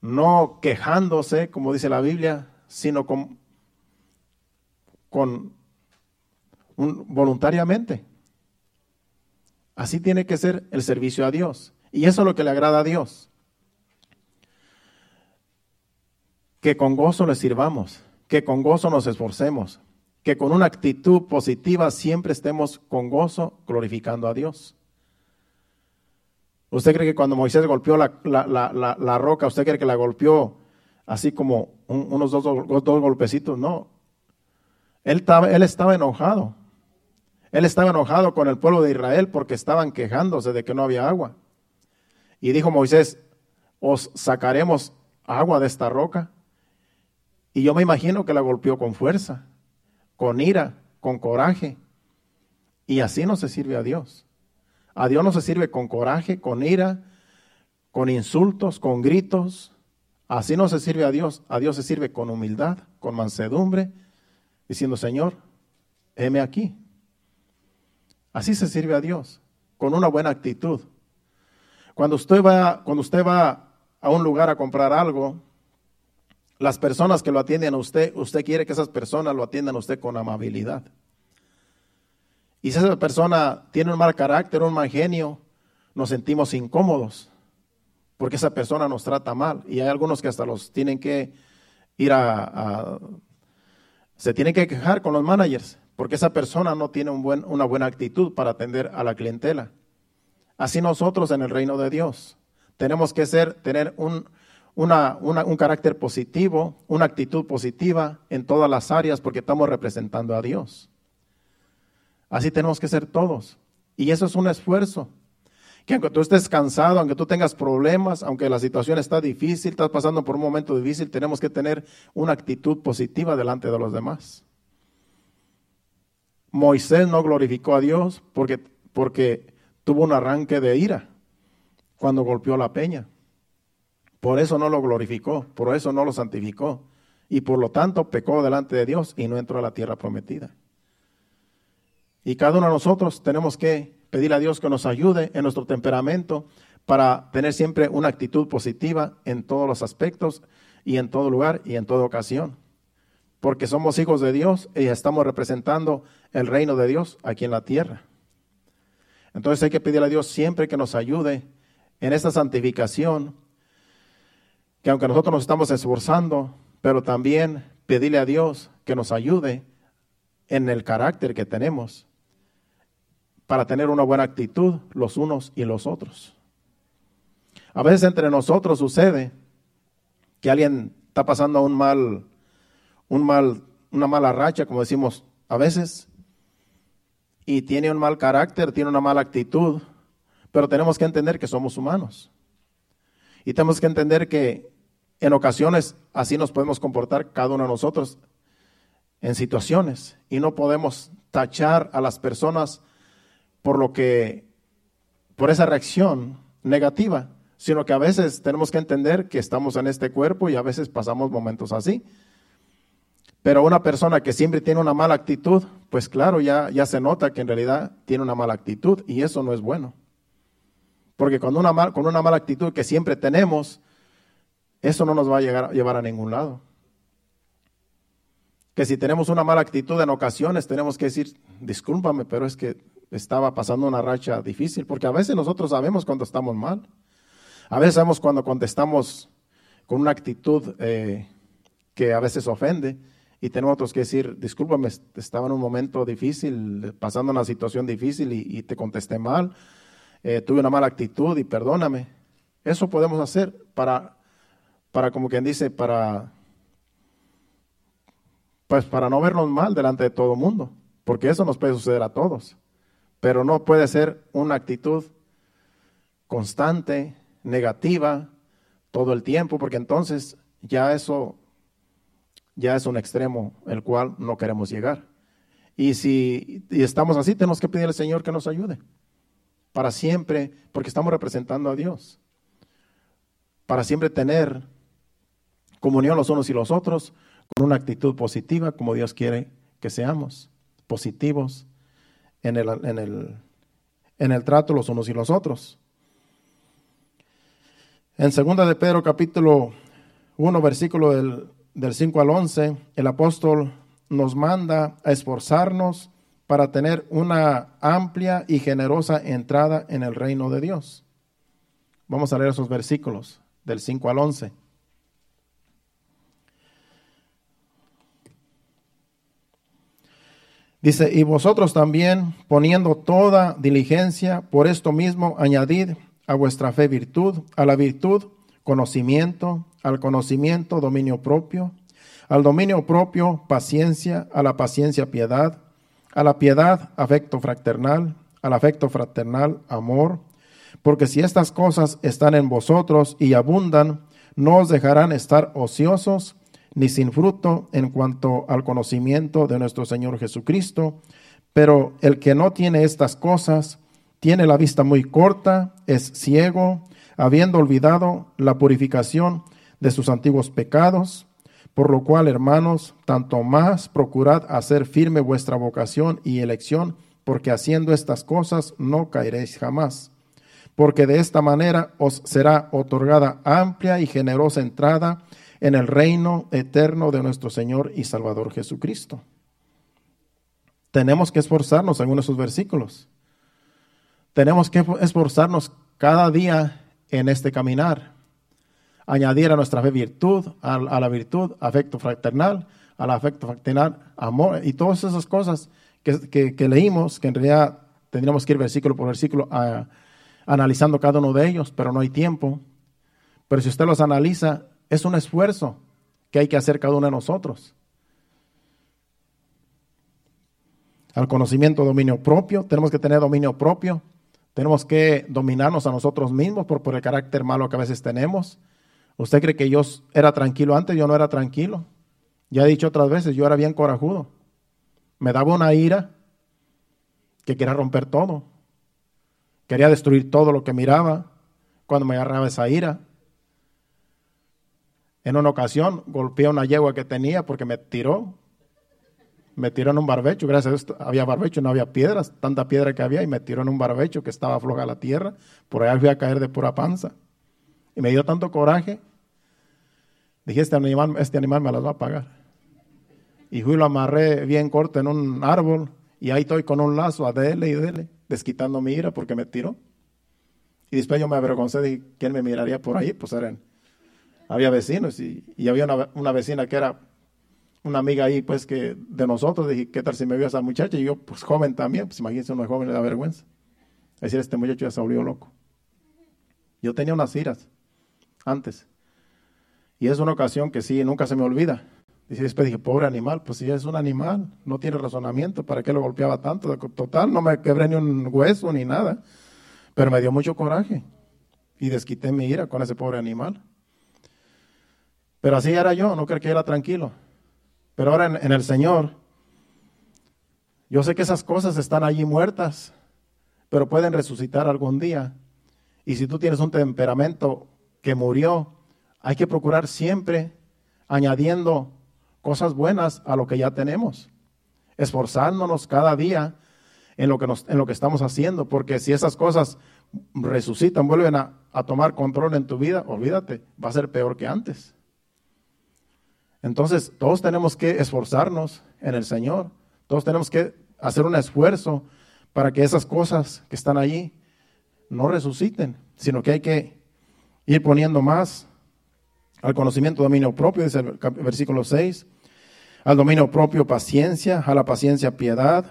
No quejándose, como dice la Biblia, sino con, con voluntariamente. Así tiene que ser el servicio a Dios. Y eso es lo que le agrada a Dios. Que con gozo le sirvamos, que con gozo nos esforcemos, que con una actitud positiva siempre estemos con gozo glorificando a Dios. ¿Usted cree que cuando Moisés golpeó la, roca, usted cree que la golpeó así como unos dos, dos, golpecitos? No. Él él estaba enojado. Él estaba enojado con el pueblo de Israel porque estaban quejándose de que no había agua. Y dijo Moisés, os sacaremos agua de esta roca. Y yo me imagino que la golpeó con fuerza, con ira, con coraje. Y así no se sirve a Dios. A Dios no se sirve con coraje, con ira, con insultos, con gritos. Así no se sirve a Dios. A Dios se sirve con humildad, con mansedumbre, diciendo, Señor, heme aquí. Así se sirve a Dios, con una buena actitud. Cuando usted va, cuando usted va a un lugar a comprar algo, las personas que lo atienden a usted, usted quiere que esas personas lo atiendan a usted con amabilidad. Y si esa persona tiene un mal carácter, un mal genio, nos sentimos incómodos porque esa persona nos trata mal. Y hay algunos que hasta los tienen que ir a, se tienen que quejar con los managers porque esa persona no tiene un buen, una buena actitud para atender a la clientela. Así nosotros en el reino de Dios tenemos que ser, tener un, un carácter positivo, una actitud positiva en todas las áreas porque estamos representando a Dios. Así tenemos que ser todos. Y eso es un esfuerzo. Que aunque tú estés cansado, aunque tú tengas problemas, aunque la situación está difícil, estás pasando por un momento difícil, tenemos que tener una actitud positiva delante de los demás. Moisés no glorificó a Dios porque, porque tuvo un arranque de ira cuando golpeó la peña. Por eso no lo glorificó, por eso no lo santificó. Y por lo tanto pecó delante de Dios y no entró a la tierra prometida. Y cada uno de nosotros tenemos que pedirle a Dios que nos ayude en nuestro temperamento para tener siempre una actitud positiva en todos los aspectos y en todo lugar y en toda ocasión porque somos hijos de Dios y estamos representando el reino de Dios aquí en la tierra. Entonces hay que pedirle a Dios siempre que nos ayude en esta santificación, que aunque nosotros nos estamos esforzando, pero también pedirle a Dios que nos ayude en el carácter que tenemos para tener una buena actitud los unos y los otros. A veces entre nosotros sucede que alguien está pasando un mal un mal, una mala racha, como decimos a veces, y tiene un mal carácter, tiene una mala actitud, pero tenemos que entender que somos humanos. Y tenemos que entender que en ocasiones así nos podemos comportar cada uno de nosotros en situaciones y no podemos tachar a las personas por lo que por esa reacción negativa, sino que a veces tenemos que entender que estamos en este cuerpo y a veces pasamos momentos así. Pero una persona que siempre tiene una mala actitud, pues claro, ya, ya se nota que en realidad tiene una mala actitud y eso no es bueno. Porque con una, con una mala actitud que siempre tenemos, eso no nos va a llevar a ningún lado. Que si tenemos una mala actitud en ocasiones, tenemos que decir, discúlpame, pero es que estaba pasando una racha difícil, porque a veces nosotros sabemos cuando estamos mal. A veces sabemos cuando contestamos con una actitud eh, que a veces ofende. Y tenemos otros que decir, discúlpame, estaba en un momento difícil, pasando una situación difícil y, te contesté mal, eh, tuve una mala actitud y perdóname. Eso podemos hacer para, para como quien dice, para, pues para no vernos mal delante de todo el mundo, porque eso nos puede suceder a todos. Pero no puede ser una actitud constante, negativa, todo el tiempo, porque entonces ya eso ya es un extremo el cual no queremos llegar. Y si estamos así, tenemos que pedir al Señor que nos ayude. Para siempre, porque estamos representando a Dios. Para siempre tener comunión los unos y los otros con una actitud positiva, como Dios quiere que seamos, positivos en el, en el, en el trato los unos y los otros. En segunda de Pedro capítulo 1, versículo del, del 5 al 11, el apóstol nos manda a esforzarnos para tener una amplia y generosa entrada en el reino de Dios. Vamos a leer esos versículos del 5 al 11. Dice, y vosotros también, poniendo toda diligencia, por esto mismo añadid a vuestra fe virtud, a la virtud conocimiento, al conocimiento dominio propio, al dominio propio paciencia, a la paciencia piedad, a la piedad afecto fraternal, al afecto fraternal amor, porque si estas cosas están en vosotros y abundan, no os dejarán estar ociosos ni sin fruto en cuanto al conocimiento de nuestro Señor Jesucristo. Pero el que no tiene estas cosas, tiene la vista muy corta, es ciego, habiendo olvidado la purificación de sus antiguos pecados, por lo cual, hermanos, tanto más procurad hacer firme vuestra vocación y elección, porque haciendo estas cosas no caeréis jamás. Porque de esta manera os será otorgada amplia y generosa entrada en el reino eterno de nuestro Señor y Salvador Jesucristo. Tenemos que esforzarnos, según esos versículos. Tenemos que esforzarnos cada día en este caminar. Añadir a nuestra fe virtud, a, la virtud, afecto fraternal, al afecto fraternal, amor, y todas esas cosas que, leímos, que en realidad tendríamos que ir versículo por versículo analizando cada uno de ellos, pero no hay tiempo. Pero si usted los analiza, es un esfuerzo que hay que hacer cada uno de nosotros. Al conocimiento, dominio propio, tenemos que tener dominio propio tenemos que dominarnos a nosotros mismos por, el carácter malo que a veces tenemos. ¿Usted cree que yo era tranquilo antes? Yo no era tranquilo. Ya he dicho otras veces, yo era bien corajudo. Me daba una ira que quería romper todo. Quería destruir todo lo que miraba cuando me agarraba esa ira. En una ocasión golpeé una yegua que tenía porque me tiró me tiró en un barbecho, gracias a Dios había barbecho, no había piedras, tanta piedra que había, y me tiró en un barbecho que estaba floja la tierra, por allá fui a caer de pura panza. Y me dio tanto coraje, dije, este animal, este animal me las va a pagar. Y fui lo amarré bien corto en un árbol, y ahí estoy con un lazo a dele y dele, desquitando mi ira porque me tiró. Y después yo me avergoncé de quién me miraría por ahí, pues eran, había vecinos, y, había una, vecina que era una amiga ahí, pues, que de nosotros, dije, ¿qué tal si me vio esa muchacha? Y yo, pues, joven también, pues, imagínense, uno joven le da vergüenza. Es decir, este muchacho ya se loco. Yo tenía unas iras antes. Y es una ocasión que sí, nunca se me olvida. Y después dije, pobre animal, pues si es un animal, no tiene razonamiento, ¿para qué lo golpeaba tanto? Total, no me quebré ni un hueso ni nada. Pero me dio mucho coraje. Y desquité mi ira con ese pobre animal. Pero así era yo, no creo que era tranquilo. Pero ahora en, el Señor, yo sé que esas cosas están allí muertas, pero pueden resucitar algún día. Y si tú tienes un temperamento que murió, hay que procurar siempre añadiendo cosas buenas a lo que ya tenemos, esforzándonos cada día en lo que, nos, en lo que estamos haciendo, porque si esas cosas resucitan, vuelven a, a tomar control en tu vida, olvídate, va a ser peor que antes. Entonces, todos tenemos que esforzarnos en el Señor. Todos tenemos que hacer un esfuerzo para que esas cosas que están allí no resuciten, sino que hay que ir poniendo más al conocimiento dominio propio, dice el versículo 6, al dominio propio paciencia, a la paciencia piedad.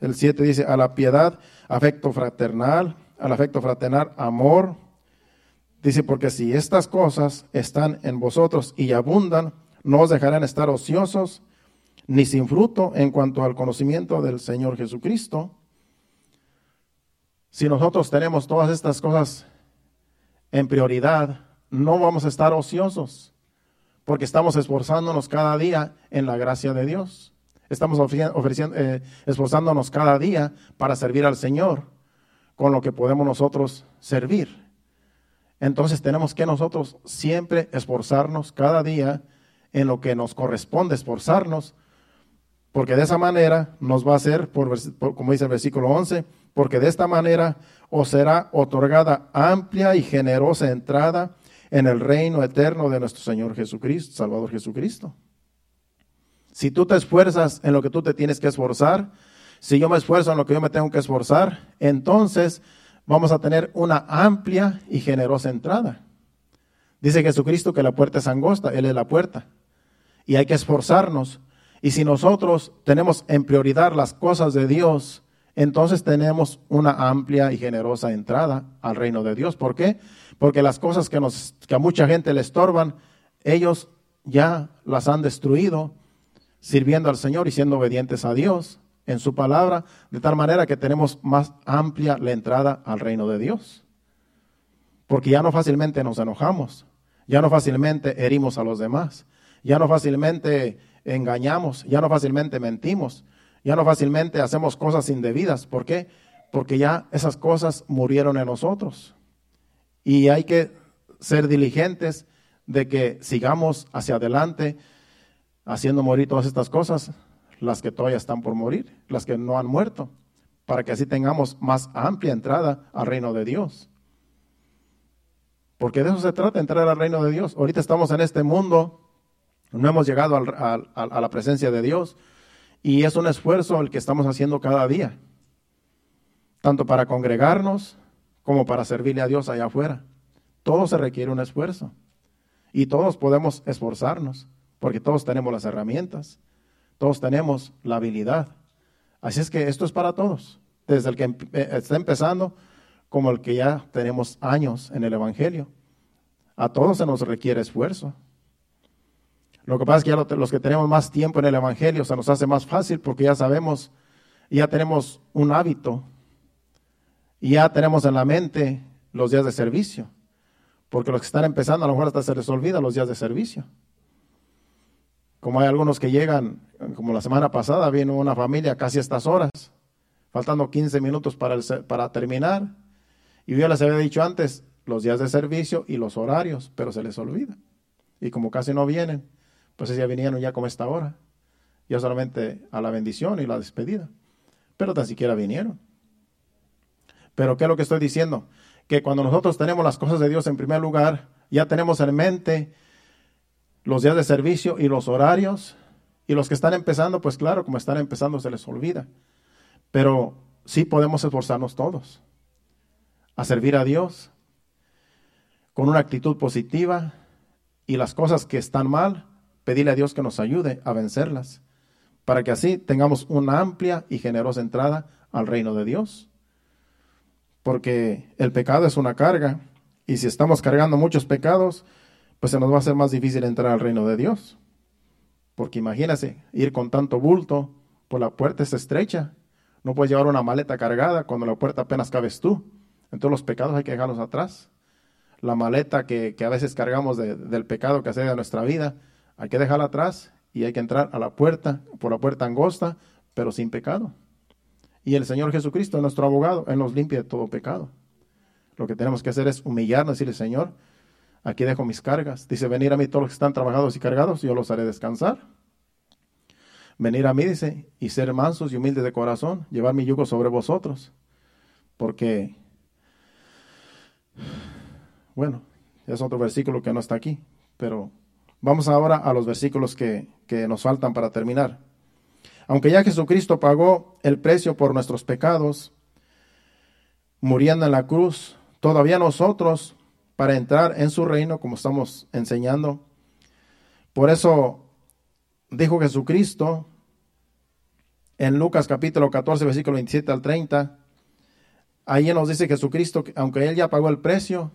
El 7 dice, a la piedad afecto fraternal, al afecto fraternal amor. Dice, porque si estas cosas están en vosotros y abundan, no os dejarán estar ociosos ni sin fruto en cuanto al conocimiento del Señor Jesucristo. Si nosotros tenemos todas estas cosas en prioridad, no vamos a estar ociosos, porque estamos esforzándonos cada día en la gracia de Dios, Estamos ofreciendo, eh, esforzándonos cada día para servir al Señor con lo que podemos nosotros servir. Entonces tenemos que nosotros siempre esforzarnos cada día en lo que nos corresponde esforzarnos, porque de esa manera nos va a ser, por, como dice el versículo 11, porque de esta manera os será otorgada amplia y generosa entrada en el reino eterno de nuestro Señor Jesucristo, Salvador Jesucristo. Si tú te esfuerzas en lo que tú te tienes que esforzar, si yo me esfuerzo en lo que yo me tengo que esforzar, entonces vamos a tener una amplia y generosa entrada. Dice Jesucristo que la puerta es angosta, Él es la puerta. Y hay que esforzarnos. Y si nosotros tenemos en prioridad las cosas de Dios, entonces tenemos una amplia y generosa entrada al reino de Dios. ¿Por qué? Porque las cosas que, nos, que a mucha gente le estorban, ellos ya las han destruido sirviendo al Señor y siendo obedientes a Dios en su palabra, de tal manera que tenemos más amplia la entrada al reino de Dios. Porque ya no fácilmente nos enojamos, ya no fácilmente herimos a los demás, ya no fácilmente engañamos, ya no fácilmente mentimos, ya no fácilmente hacemos cosas indebidas. ¿Por qué? Porque ya esas cosas murieron en nosotros. Y hay que ser diligentes de que sigamos hacia adelante haciendo morir todas estas cosas, las que todavía están por morir, las que no han muerto, para que así tengamos más amplia entrada al reino de Dios. Porque de eso se trata, entrar al reino de Dios. Ahorita estamos en este mundo, no hemos llegado a la presencia de Dios y es un esfuerzo el que estamos haciendo cada día, tanto para congregarnos como para servirle a Dios allá afuera. Todo se requiere un esfuerzo y todos podemos esforzarnos porque todos tenemos las herramientas, todos tenemos la habilidad. Así es que esto es para todos, desde el que eh, está empezando como el que ya tenemos años en el Evangelio. A todos se nos requiere esfuerzo. Lo que pasa es que ya los que tenemos más tiempo en el Evangelio se nos hace más fácil porque ya sabemos, ya tenemos un hábito y ya tenemos en la mente los días de servicio. Porque los que están empezando a lo mejor hasta se les olvida los días de servicio. Como hay algunos que llegan, como la semana pasada, vino una familia casi a estas horas, faltando 15 minutos para, para terminar. Y yo les había dicho antes los días de servicio y los horarios, pero se les olvida. Y como casi no vienen, pues ya vinieron ya como esta hora. Ya solamente a la bendición y la despedida. Pero tan siquiera vinieron. Pero ¿qué es lo que estoy diciendo? Que cuando nosotros tenemos las cosas de Dios en primer lugar, ya tenemos en mente los días de servicio y los horarios. Y los que están empezando, pues claro, como están empezando se les olvida. Pero sí podemos esforzarnos todos a servir a Dios con una actitud positiva y las cosas que están mal, pedirle a Dios que nos ayude a vencerlas, para que así tengamos una amplia y generosa entrada al reino de Dios. Porque el pecado es una carga y si estamos cargando muchos pecados, pues se nos va a hacer más difícil entrar al reino de Dios. Porque imagínese, ir con tanto bulto, por la puerta es estrecha. No puedes llevar una maleta cargada cuando la puerta apenas cabes tú. Entonces los pecados hay que dejarlos atrás. La maleta que, a veces cargamos del pecado que hace de nuestra vida, hay que dejarla atrás y hay que entrar a la puerta, por la puerta angosta, pero sin pecado. Y el Señor Jesucristo, nuestro abogado, Él nos limpia de todo pecado. Lo que tenemos que hacer es humillarnos y decirle, Señor, Aquí dejo mis cargas. Dice, venir a mí todos los que están trabajados y cargados, yo los haré descansar. Venir a mí, dice, y ser mansos y humildes de corazón, llevar mi yugo sobre vosotros. Porque, bueno, es otro versículo que no está aquí, pero vamos ahora a los versículos que, que nos faltan para terminar. Aunque ya Jesucristo pagó el precio por nuestros pecados, muriendo en la cruz, todavía nosotros para entrar en su reino, como estamos enseñando. Por eso dijo Jesucristo en Lucas capítulo 14, versículo 27 al 30. Ahí nos dice Jesucristo, que aunque Él ya pagó el precio,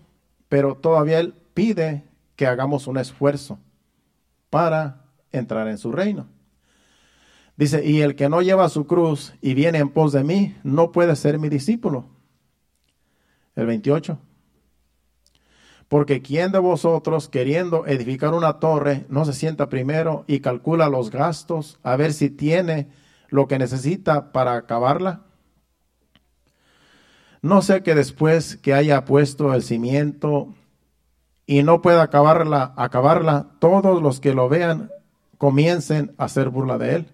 pero todavía Él pide que hagamos un esfuerzo para entrar en su reino. Dice, y el que no lleva su cruz y viene en pos de mí, no puede ser mi discípulo. El 28. Porque ¿quién de vosotros, queriendo edificar una torre, no se sienta primero y calcula los gastos a ver si tiene lo que necesita para acabarla? No sé que después que haya puesto el cimiento y no pueda acabarla, acabarla, todos los que lo vean comiencen a hacer burla de él,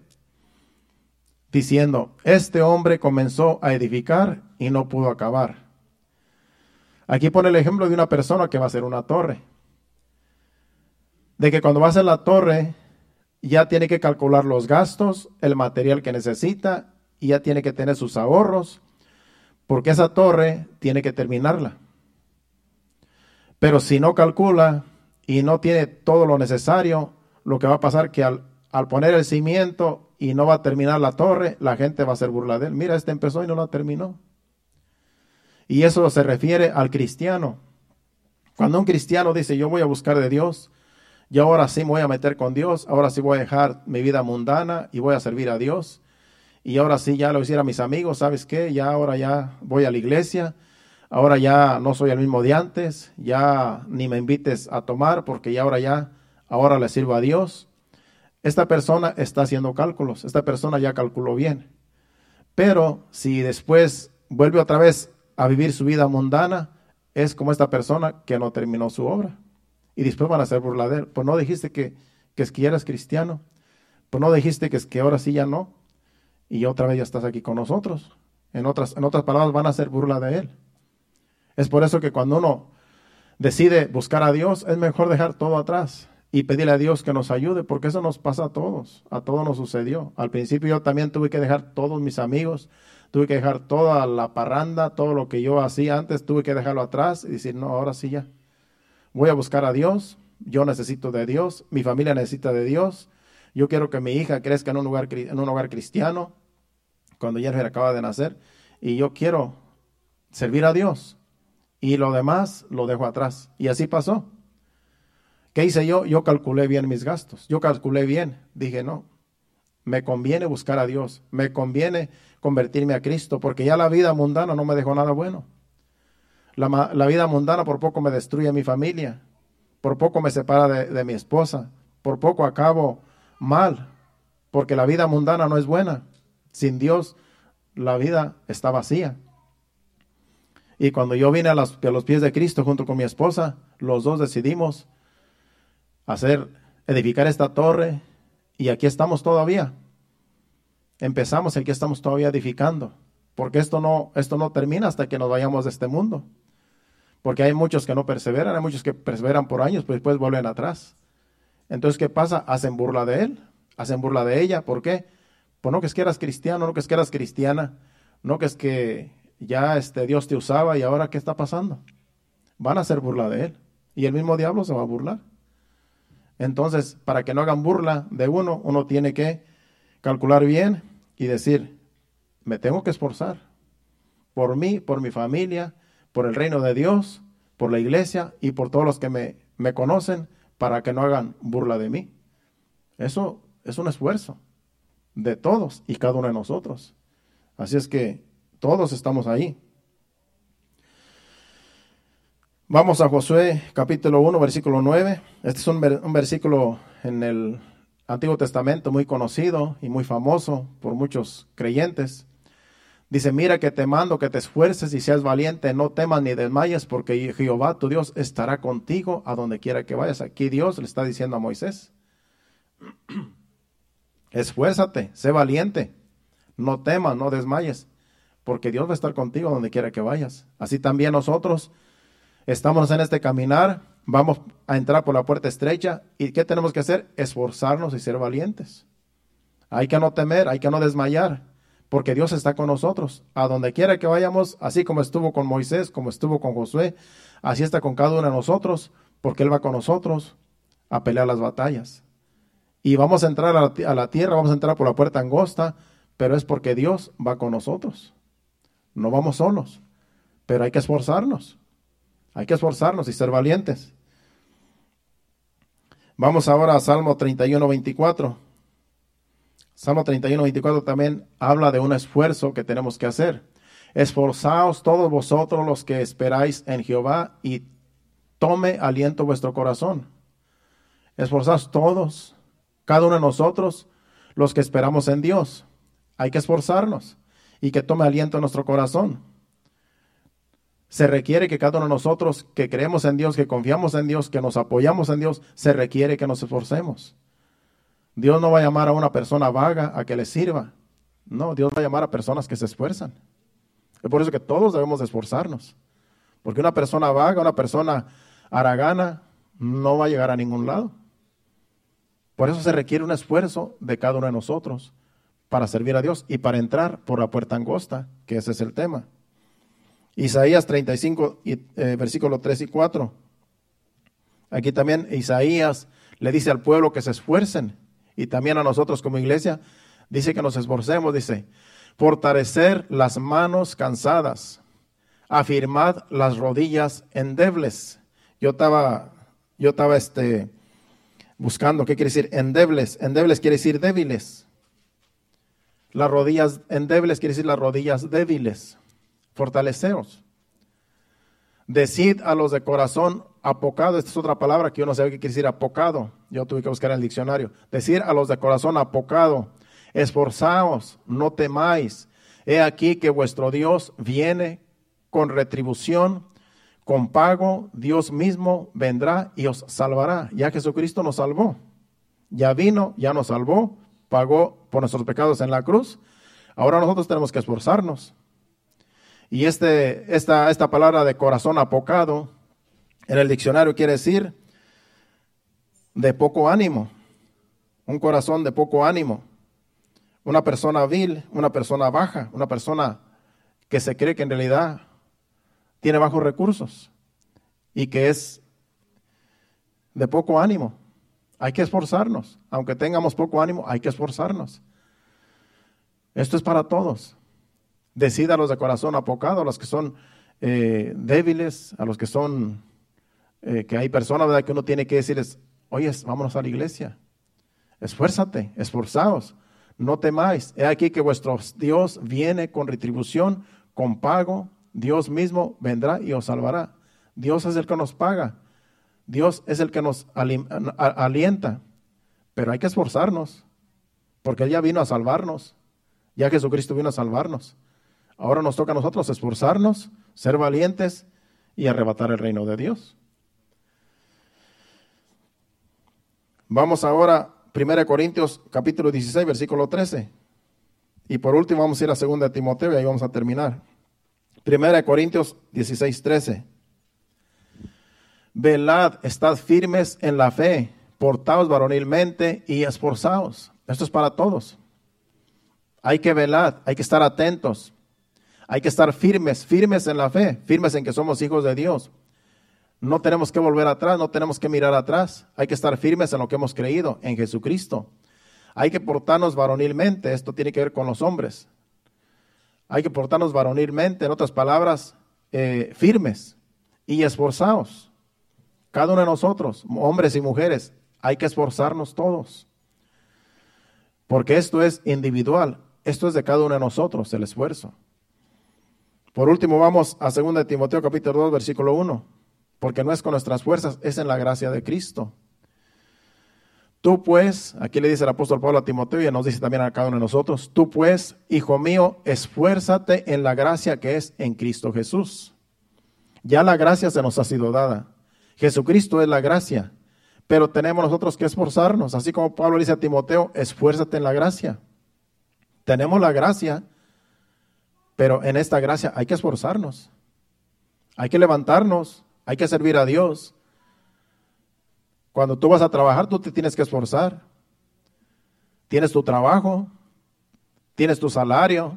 diciendo, este hombre comenzó a edificar y no pudo acabar. Aquí pone el ejemplo de una persona que va a hacer una torre. De que cuando va a hacer la torre, ya tiene que calcular los gastos, el material que necesita, y ya tiene que tener sus ahorros, porque esa torre tiene que terminarla. Pero si no calcula y no tiene todo lo necesario, lo que va a pasar es que al, poner el cimiento y no va a terminar la torre, la gente va a hacer burla de él. Mira, este empezó y no la terminó. Y eso se refiere al cristiano. Cuando un cristiano dice, yo voy a buscar de Dios, yo ahora sí me voy a meter con Dios, ahora sí voy a dejar mi vida mundana y voy a servir a Dios, y ahora sí ya lo hiciera mis amigos, ¿sabes qué? Ya ahora ya voy a la iglesia, ahora ya no soy el mismo de antes, ya ni me invites a tomar porque ya ahora ya, ahora le sirvo a Dios. Esta persona está haciendo cálculos, esta persona ya calculó bien. Pero si después vuelve otra vez a vivir su vida mundana, es como esta persona que no terminó su obra. Y después van a ser burladeros. Pues no dijiste que, que es eras cristiano. Pues no dijiste que es ahora sí ya no y otra vez ya estás aquí con nosotros. En otras, en otras palabras, van a hacer burla de Él. Es por eso que cuando uno decide buscar a Dios, es mejor dejar todo atrás y pedirle a Dios que nos ayude, porque eso nos pasa a todos, a todos nos sucedió. Al principio yo también tuve que dejar todos mis amigos, tuve que dejar toda la parranda, todo lo que yo hacía antes, tuve que dejarlo atrás y decir, no, ahora sí ya. Voy a buscar a Dios, yo necesito de Dios, mi familia necesita de Dios, yo quiero que mi hija crezca en un lugar, en un hogar cristiano, cuando Jennifer acaba de nacer, y yo quiero servir a Dios. Y lo demás lo dejo atrás. Y así pasó. ¿Qué hice yo? Yo calculé bien mis gastos. Yo calculé bien. Dije, no, me conviene buscar a Dios. Me conviene convertirme a Cristo, porque ya la vida mundana no me dejó nada bueno. La, la vida mundana por poco me destruye mi familia. Por poco me separa de, de mi esposa. Por poco acabo mal, porque la vida mundana no es buena. Sin Dios, la vida está vacía. Y cuando yo vine a, los pies de Cristo junto con mi esposa, los dos decidimos hacer, edificar esta torre y aquí estamos todavía. Empezamos y aquí estamos todavía edificando, porque esto no, esto no termina hasta que nos vayamos de este mundo. Porque hay muchos que no perseveran, hay muchos que perseveran por años, pues después vuelven atrás. Entonces, ¿qué pasa? Hacen burla de él, hacen burla de ella. ¿Por qué? Pues no que es que eras cristiano, no que es que eras cristiana, no que es que ya este Dios te usaba y ahora qué está pasando. Van a hacer burla de él y el mismo diablo se va a burlar. Entonces, para que no hagan burla de uno, uno tiene que calcular bien y decir, me tengo que esforzar por mí, por mi familia, por el reino de Dios, por la iglesia y por todos los que me, me conocen, para que no hagan burla de mí. Eso es un esfuerzo de todos y cada uno de nosotros. Así es que todos estamos ahí. Vamos a Josué capítulo 1, versículo 9. Este es un, un, versículo en el Antiguo Testamento muy conocido y muy famoso por muchos creyentes. Dice, mira que te mando que te esfuerces y seas valiente, no temas ni desmayes, porque Jehová tu Dios estará contigo a donde quiera que vayas. Aquí Dios le está diciendo a Moisés, esfuérzate, sé valiente, no temas, no desmayes, porque Dios va a estar contigo donde quiera que vayas. Así también nosotros estamos en este caminar, vamos a entrar por la puerta estrecha y ¿qué tenemos que hacer? Esforzarnos y ser valientes. Hay que no temer, hay que no desmayar porque Dios está con nosotros. A donde quiera que vayamos, así como estuvo con Moisés, como estuvo con Josué, así está con cada uno de nosotros, porque Él va con nosotros a pelear las batallas. Y vamos a entrar a la, a la tierra, vamos a entrar por la puerta angosta, pero es porque Dios va con nosotros. No vamos solos, pero hay que esforzarnos. Hay que esforzarnos y ser valientes. Vamos ahora a Salmo 31, 24. Salmo 31, 24 también habla de un esfuerzo que tenemos que hacer. Esforzaos todos vosotros los que esperáis en Jehová y tome aliento vuestro corazón. Esforzaos todos, cada uno de nosotros, los que esperamos en Dios. Hay que esforzarnos y que tome aliento en nuestro corazón. Se requiere que cada uno de nosotros que creemos en Dios, que confiamos en Dios, que nos apoyamos en Dios, se requiere que nos esforcemos. Dios no va a llamar a una persona vaga a que le sirva. No, Dios va a llamar a personas que se esfuerzan. Es por eso que todos debemos esforzarnos. Porque una persona vaga, una persona aragana, no va a llegar a ningún lado. Por eso se requiere un esfuerzo de cada uno de nosotros para servir a Dios y para entrar por la puerta angosta, que ese es el tema. Isaías 35, y, eh, versículo 3 y 4. Aquí también Isaías le dice al pueblo que se esfuercen y también a nosotros como iglesia dice que nos esforcemos, dice, fortalecer las manos cansadas, afirmad las rodillas endebles. Yo estaba, yo estaba este, buscando, ¿qué quiere decir? Endebles. Endebles quiere decir débiles. Las rodillas endebles quiere decir las rodillas débiles. Fortaleceos. Decid a los de corazón apocado, esta es otra palabra que yo no sé qué quiere decir apocado. Yo tuve que buscar en el diccionario. Decir a los de corazón apocado, esforzaos, no temáis. He aquí que vuestro Dios viene con retribución, con pago, Dios mismo vendrá y os salvará. Ya Jesucristo nos salvó. Ya vino, ya nos salvó, pagó por nuestros pecados en la cruz. Ahora nosotros tenemos que esforzarnos. Y este, esta, esta palabra de corazón apocado en el diccionario quiere decir de poco ánimo, un corazón de poco ánimo, una persona vil, una persona baja, una persona que se cree que en realidad tiene bajos recursos y que es de poco ánimo. Hay que esforzarnos. Aunque tengamos poco ánimo, hay que esforzarnos. Esto es para todos. Decida los de corazón apocado, a los que son eh, débiles, a los que son, eh, que hay personas ¿verdad? que uno tiene que decirles, oye, vámonos a la iglesia. Esfuérzate, esforzados, no temáis. He aquí que vuestro Dios viene con retribución, con pago. Dios mismo vendrá y os salvará. Dios es el que nos paga. Dios es el que nos alienta, pero hay que esforzarnos, porque Él ya vino a salvarnos, ya Jesucristo vino a salvarnos. Ahora nos toca a nosotros esforzarnos, ser valientes y arrebatar el reino de Dios. Vamos ahora, 1 Corintios capítulo 16, versículo 13. Y por último vamos a ir a 2 Timoteo y ahí vamos a terminar. 1 Corintios 16, 13. Velad, estad firmes en la fe, portaos varonilmente y esforzaos. Esto es para todos. Hay que velar, hay que estar atentos, hay que estar firmes, firmes en la fe, firmes en que somos hijos de Dios. No tenemos que volver atrás, no tenemos que mirar atrás, hay que estar firmes en lo que hemos creído, en Jesucristo. Hay que portarnos varonilmente, esto tiene que ver con los hombres. Hay que portarnos varonilmente, en otras palabras, eh, firmes y esforzados. Cada uno de nosotros, hombres y mujeres, hay que esforzarnos todos. Porque esto es individual, esto es de cada uno de nosotros, el esfuerzo. Por último, vamos a 2 Timoteo capítulo 2, versículo 1. Porque no es con nuestras fuerzas, es en la gracia de Cristo. Tú pues, aquí le dice el apóstol Pablo a Timoteo y nos dice también a cada uno de nosotros, tú pues, hijo mío, esfuérzate en la gracia que es en Cristo Jesús. Ya la gracia se nos ha sido dada. Jesucristo es la gracia, pero tenemos nosotros que esforzarnos, así como Pablo dice a Timoteo, esfuérzate en la gracia. Tenemos la gracia, pero en esta gracia hay que esforzarnos, hay que levantarnos, hay que servir a Dios. Cuando tú vas a trabajar, tú te tienes que esforzar. Tienes tu trabajo, tienes tu salario,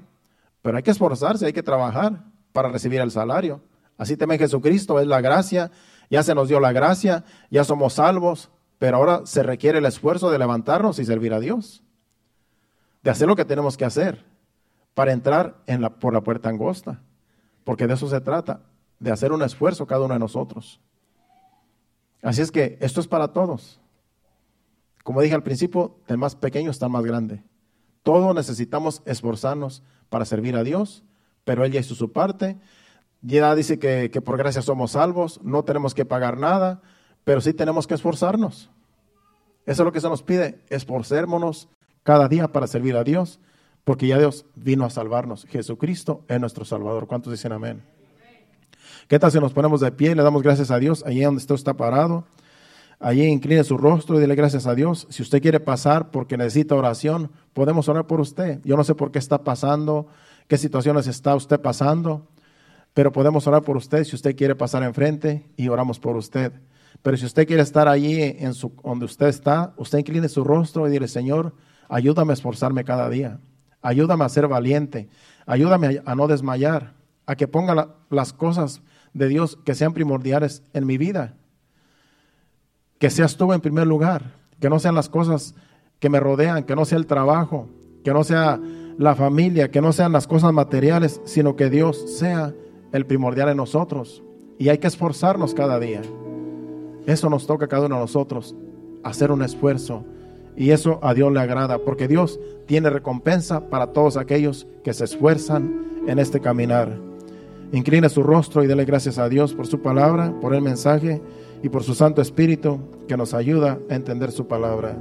pero hay que esforzarse, hay que trabajar para recibir el salario. Así también Jesucristo es la gracia ya se nos dio la gracia, ya somos salvos, pero ahora se requiere el esfuerzo de levantarnos y servir a Dios, de hacer lo que tenemos que hacer para entrar en la, por la puerta angosta, porque de eso se trata, de hacer un esfuerzo cada uno de nosotros. Así es que esto es para todos. Como dije al principio, el más pequeño está más grande. Todos necesitamos esforzarnos para servir a Dios, pero Él ya hizo su parte Ya dice que, que por gracia somos salvos, no tenemos que pagar nada, pero sí tenemos que esforzarnos. Eso es lo que se nos pide, esforcémonos cada día para servir a Dios, porque ya Dios vino a salvarnos. Jesucristo es nuestro Salvador. ¿Cuántos dicen amén? ¿Qué tal si nos ponemos de pie y le damos gracias a Dios allí donde usted está parado? Allí incline su rostro y dile gracias a Dios. Si usted quiere pasar porque necesita oración, podemos orar por usted. Yo no sé por qué está pasando, qué situaciones está usted pasando, pero podemos orar por usted si usted quiere pasar enfrente y oramos por usted. Pero si usted quiere estar allí en su, donde usted está, usted incline su rostro y dile, Señor, ayúdame a esforzarme cada día. Ayúdame a ser valiente. Ayúdame a, no desmayar. A que ponga las cosas de Dios que sean primordiales en mi vida. Que seas tú en primer lugar. Que no sean las cosas que me rodean, que no sea el trabajo, que no sea la familia, que no sean las cosas materiales, sino que Dios sea el primordial en nosotros. Y hay que esforzarnos cada día. Eso nos toca a cada uno de nosotros, hacer un esfuerzo. Y eso a Dios le agrada, porque Dios tiene recompensa para todos aquellos que se esfuerzan en este caminar. Incline su rostro y dele gracias a Dios por su palabra, por el mensaje y por su Santo Espíritu que nos ayuda a entender su palabra.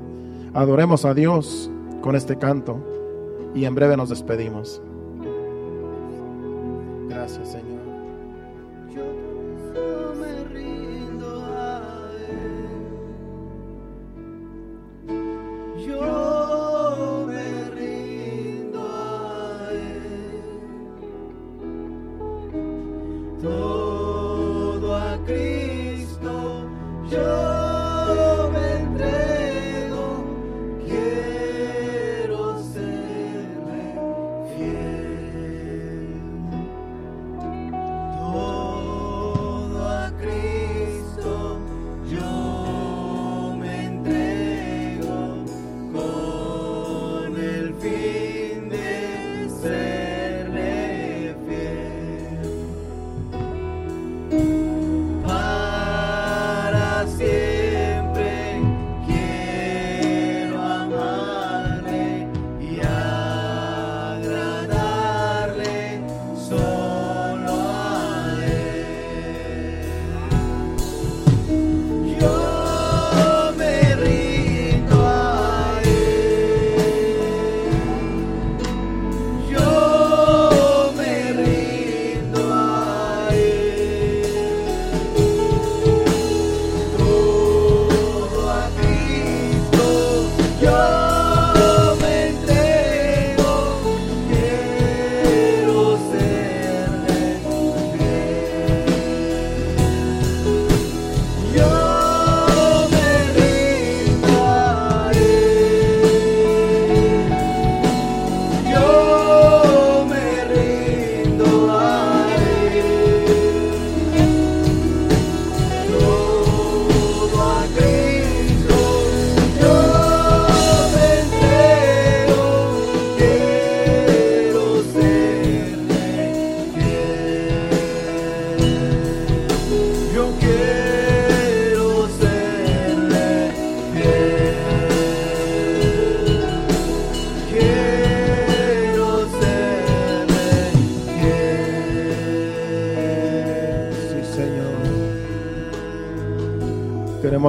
Adoremos a Dios con este canto y en breve nos despedimos. Gracias, Señor.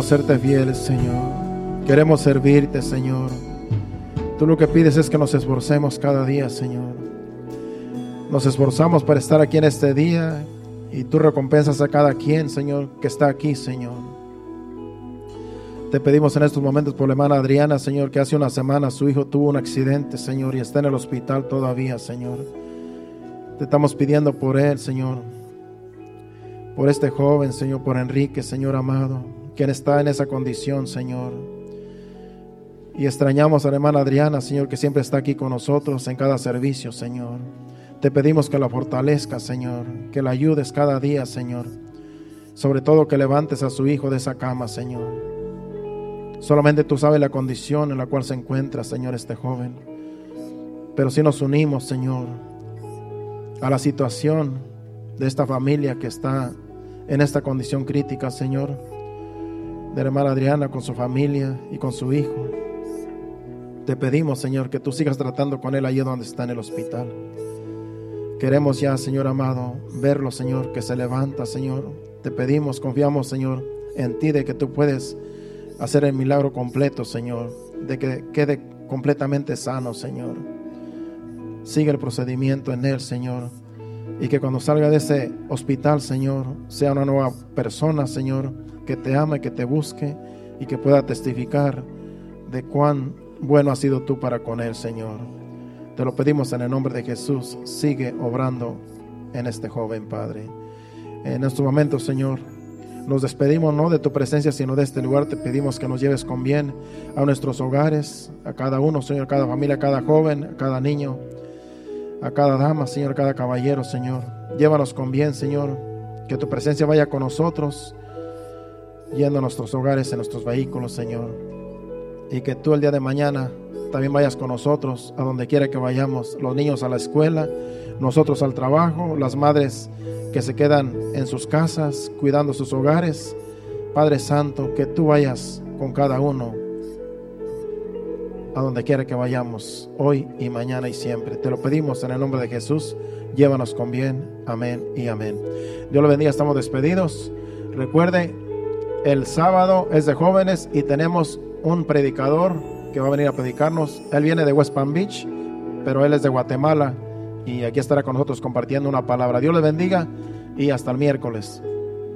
Queremos serte Señor. Queremos servirte, Señor. Tú lo que pides es que nos esforcemos cada día, Señor. Nos esforzamos para estar aquí en este día y tú recompensas a cada quien, Señor, que está aquí, Señor. Te pedimos en estos momentos por la hermana Adriana, Señor, que hace una semana su hijo tuvo un accidente, Señor, y está en el hospital todavía, Señor. Te estamos pidiendo por él, Señor. Por este joven, Señor, por Enrique, Señor amado quien está en esa condición, Señor. Y extrañamos a la hermana Adriana, Señor, que siempre está aquí con nosotros en cada servicio, Señor. Te pedimos que la fortalezca, Señor, que la ayudes cada día, Señor. Sobre todo que levantes a su hijo de esa cama, Señor. Solamente tú sabes la condición en la cual se encuentra, Señor, este joven. Pero si nos unimos, Señor, a la situación de esta familia que está en esta condición crítica, Señor de la hermana Adriana con su familia y con su hijo. Te pedimos, Señor, que tú sigas tratando con él allí donde está en el hospital. Queremos ya, Señor amado, verlo, Señor, que se levanta, Señor. Te pedimos, confiamos, Señor, en ti de que tú puedes hacer el milagro completo, Señor, de que quede completamente sano, Señor. Sigue el procedimiento en él, Señor. Y que cuando salga de ese hospital, Señor, sea una nueva persona, Señor, que te ama y que te busque y que pueda testificar de cuán bueno has sido tú para con él, Señor. Te lo pedimos en el nombre de Jesús. Sigue obrando en este joven, Padre. En estos momentos, Señor, nos despedimos no de tu presencia, sino de este lugar. Te pedimos que nos lleves con bien a nuestros hogares, a cada uno, Señor, a cada familia, a cada joven, a cada niño, a cada dama, Señor, a cada caballero, Señor. Llévanos con bien, Señor. Que tu presencia vaya con nosotros, yendo a nuestros hogares, en nuestros vehículos, Señor. Y que tú el día de mañana también vayas con nosotros a donde quiera que vayamos. Los niños a la escuela, nosotros al trabajo, las madres que se quedan en sus casas, cuidando sus hogares. Padre Santo, que tú vayas con cada uno a donde quiera que vayamos, hoy y mañana y siempre. Te lo pedimos en el nombre de Jesús. Llévanos con bien. Amén y amén. Dios lo bendiga. Estamos despedidos. Recuerde, el sábado es de jóvenes y tenemos un predicador que va a venir a predicarnos. Él viene de West Palm Beach, pero él es de Guatemala y aquí estará con nosotros compartiendo una palabra. Dios le bendiga y hasta el miércoles.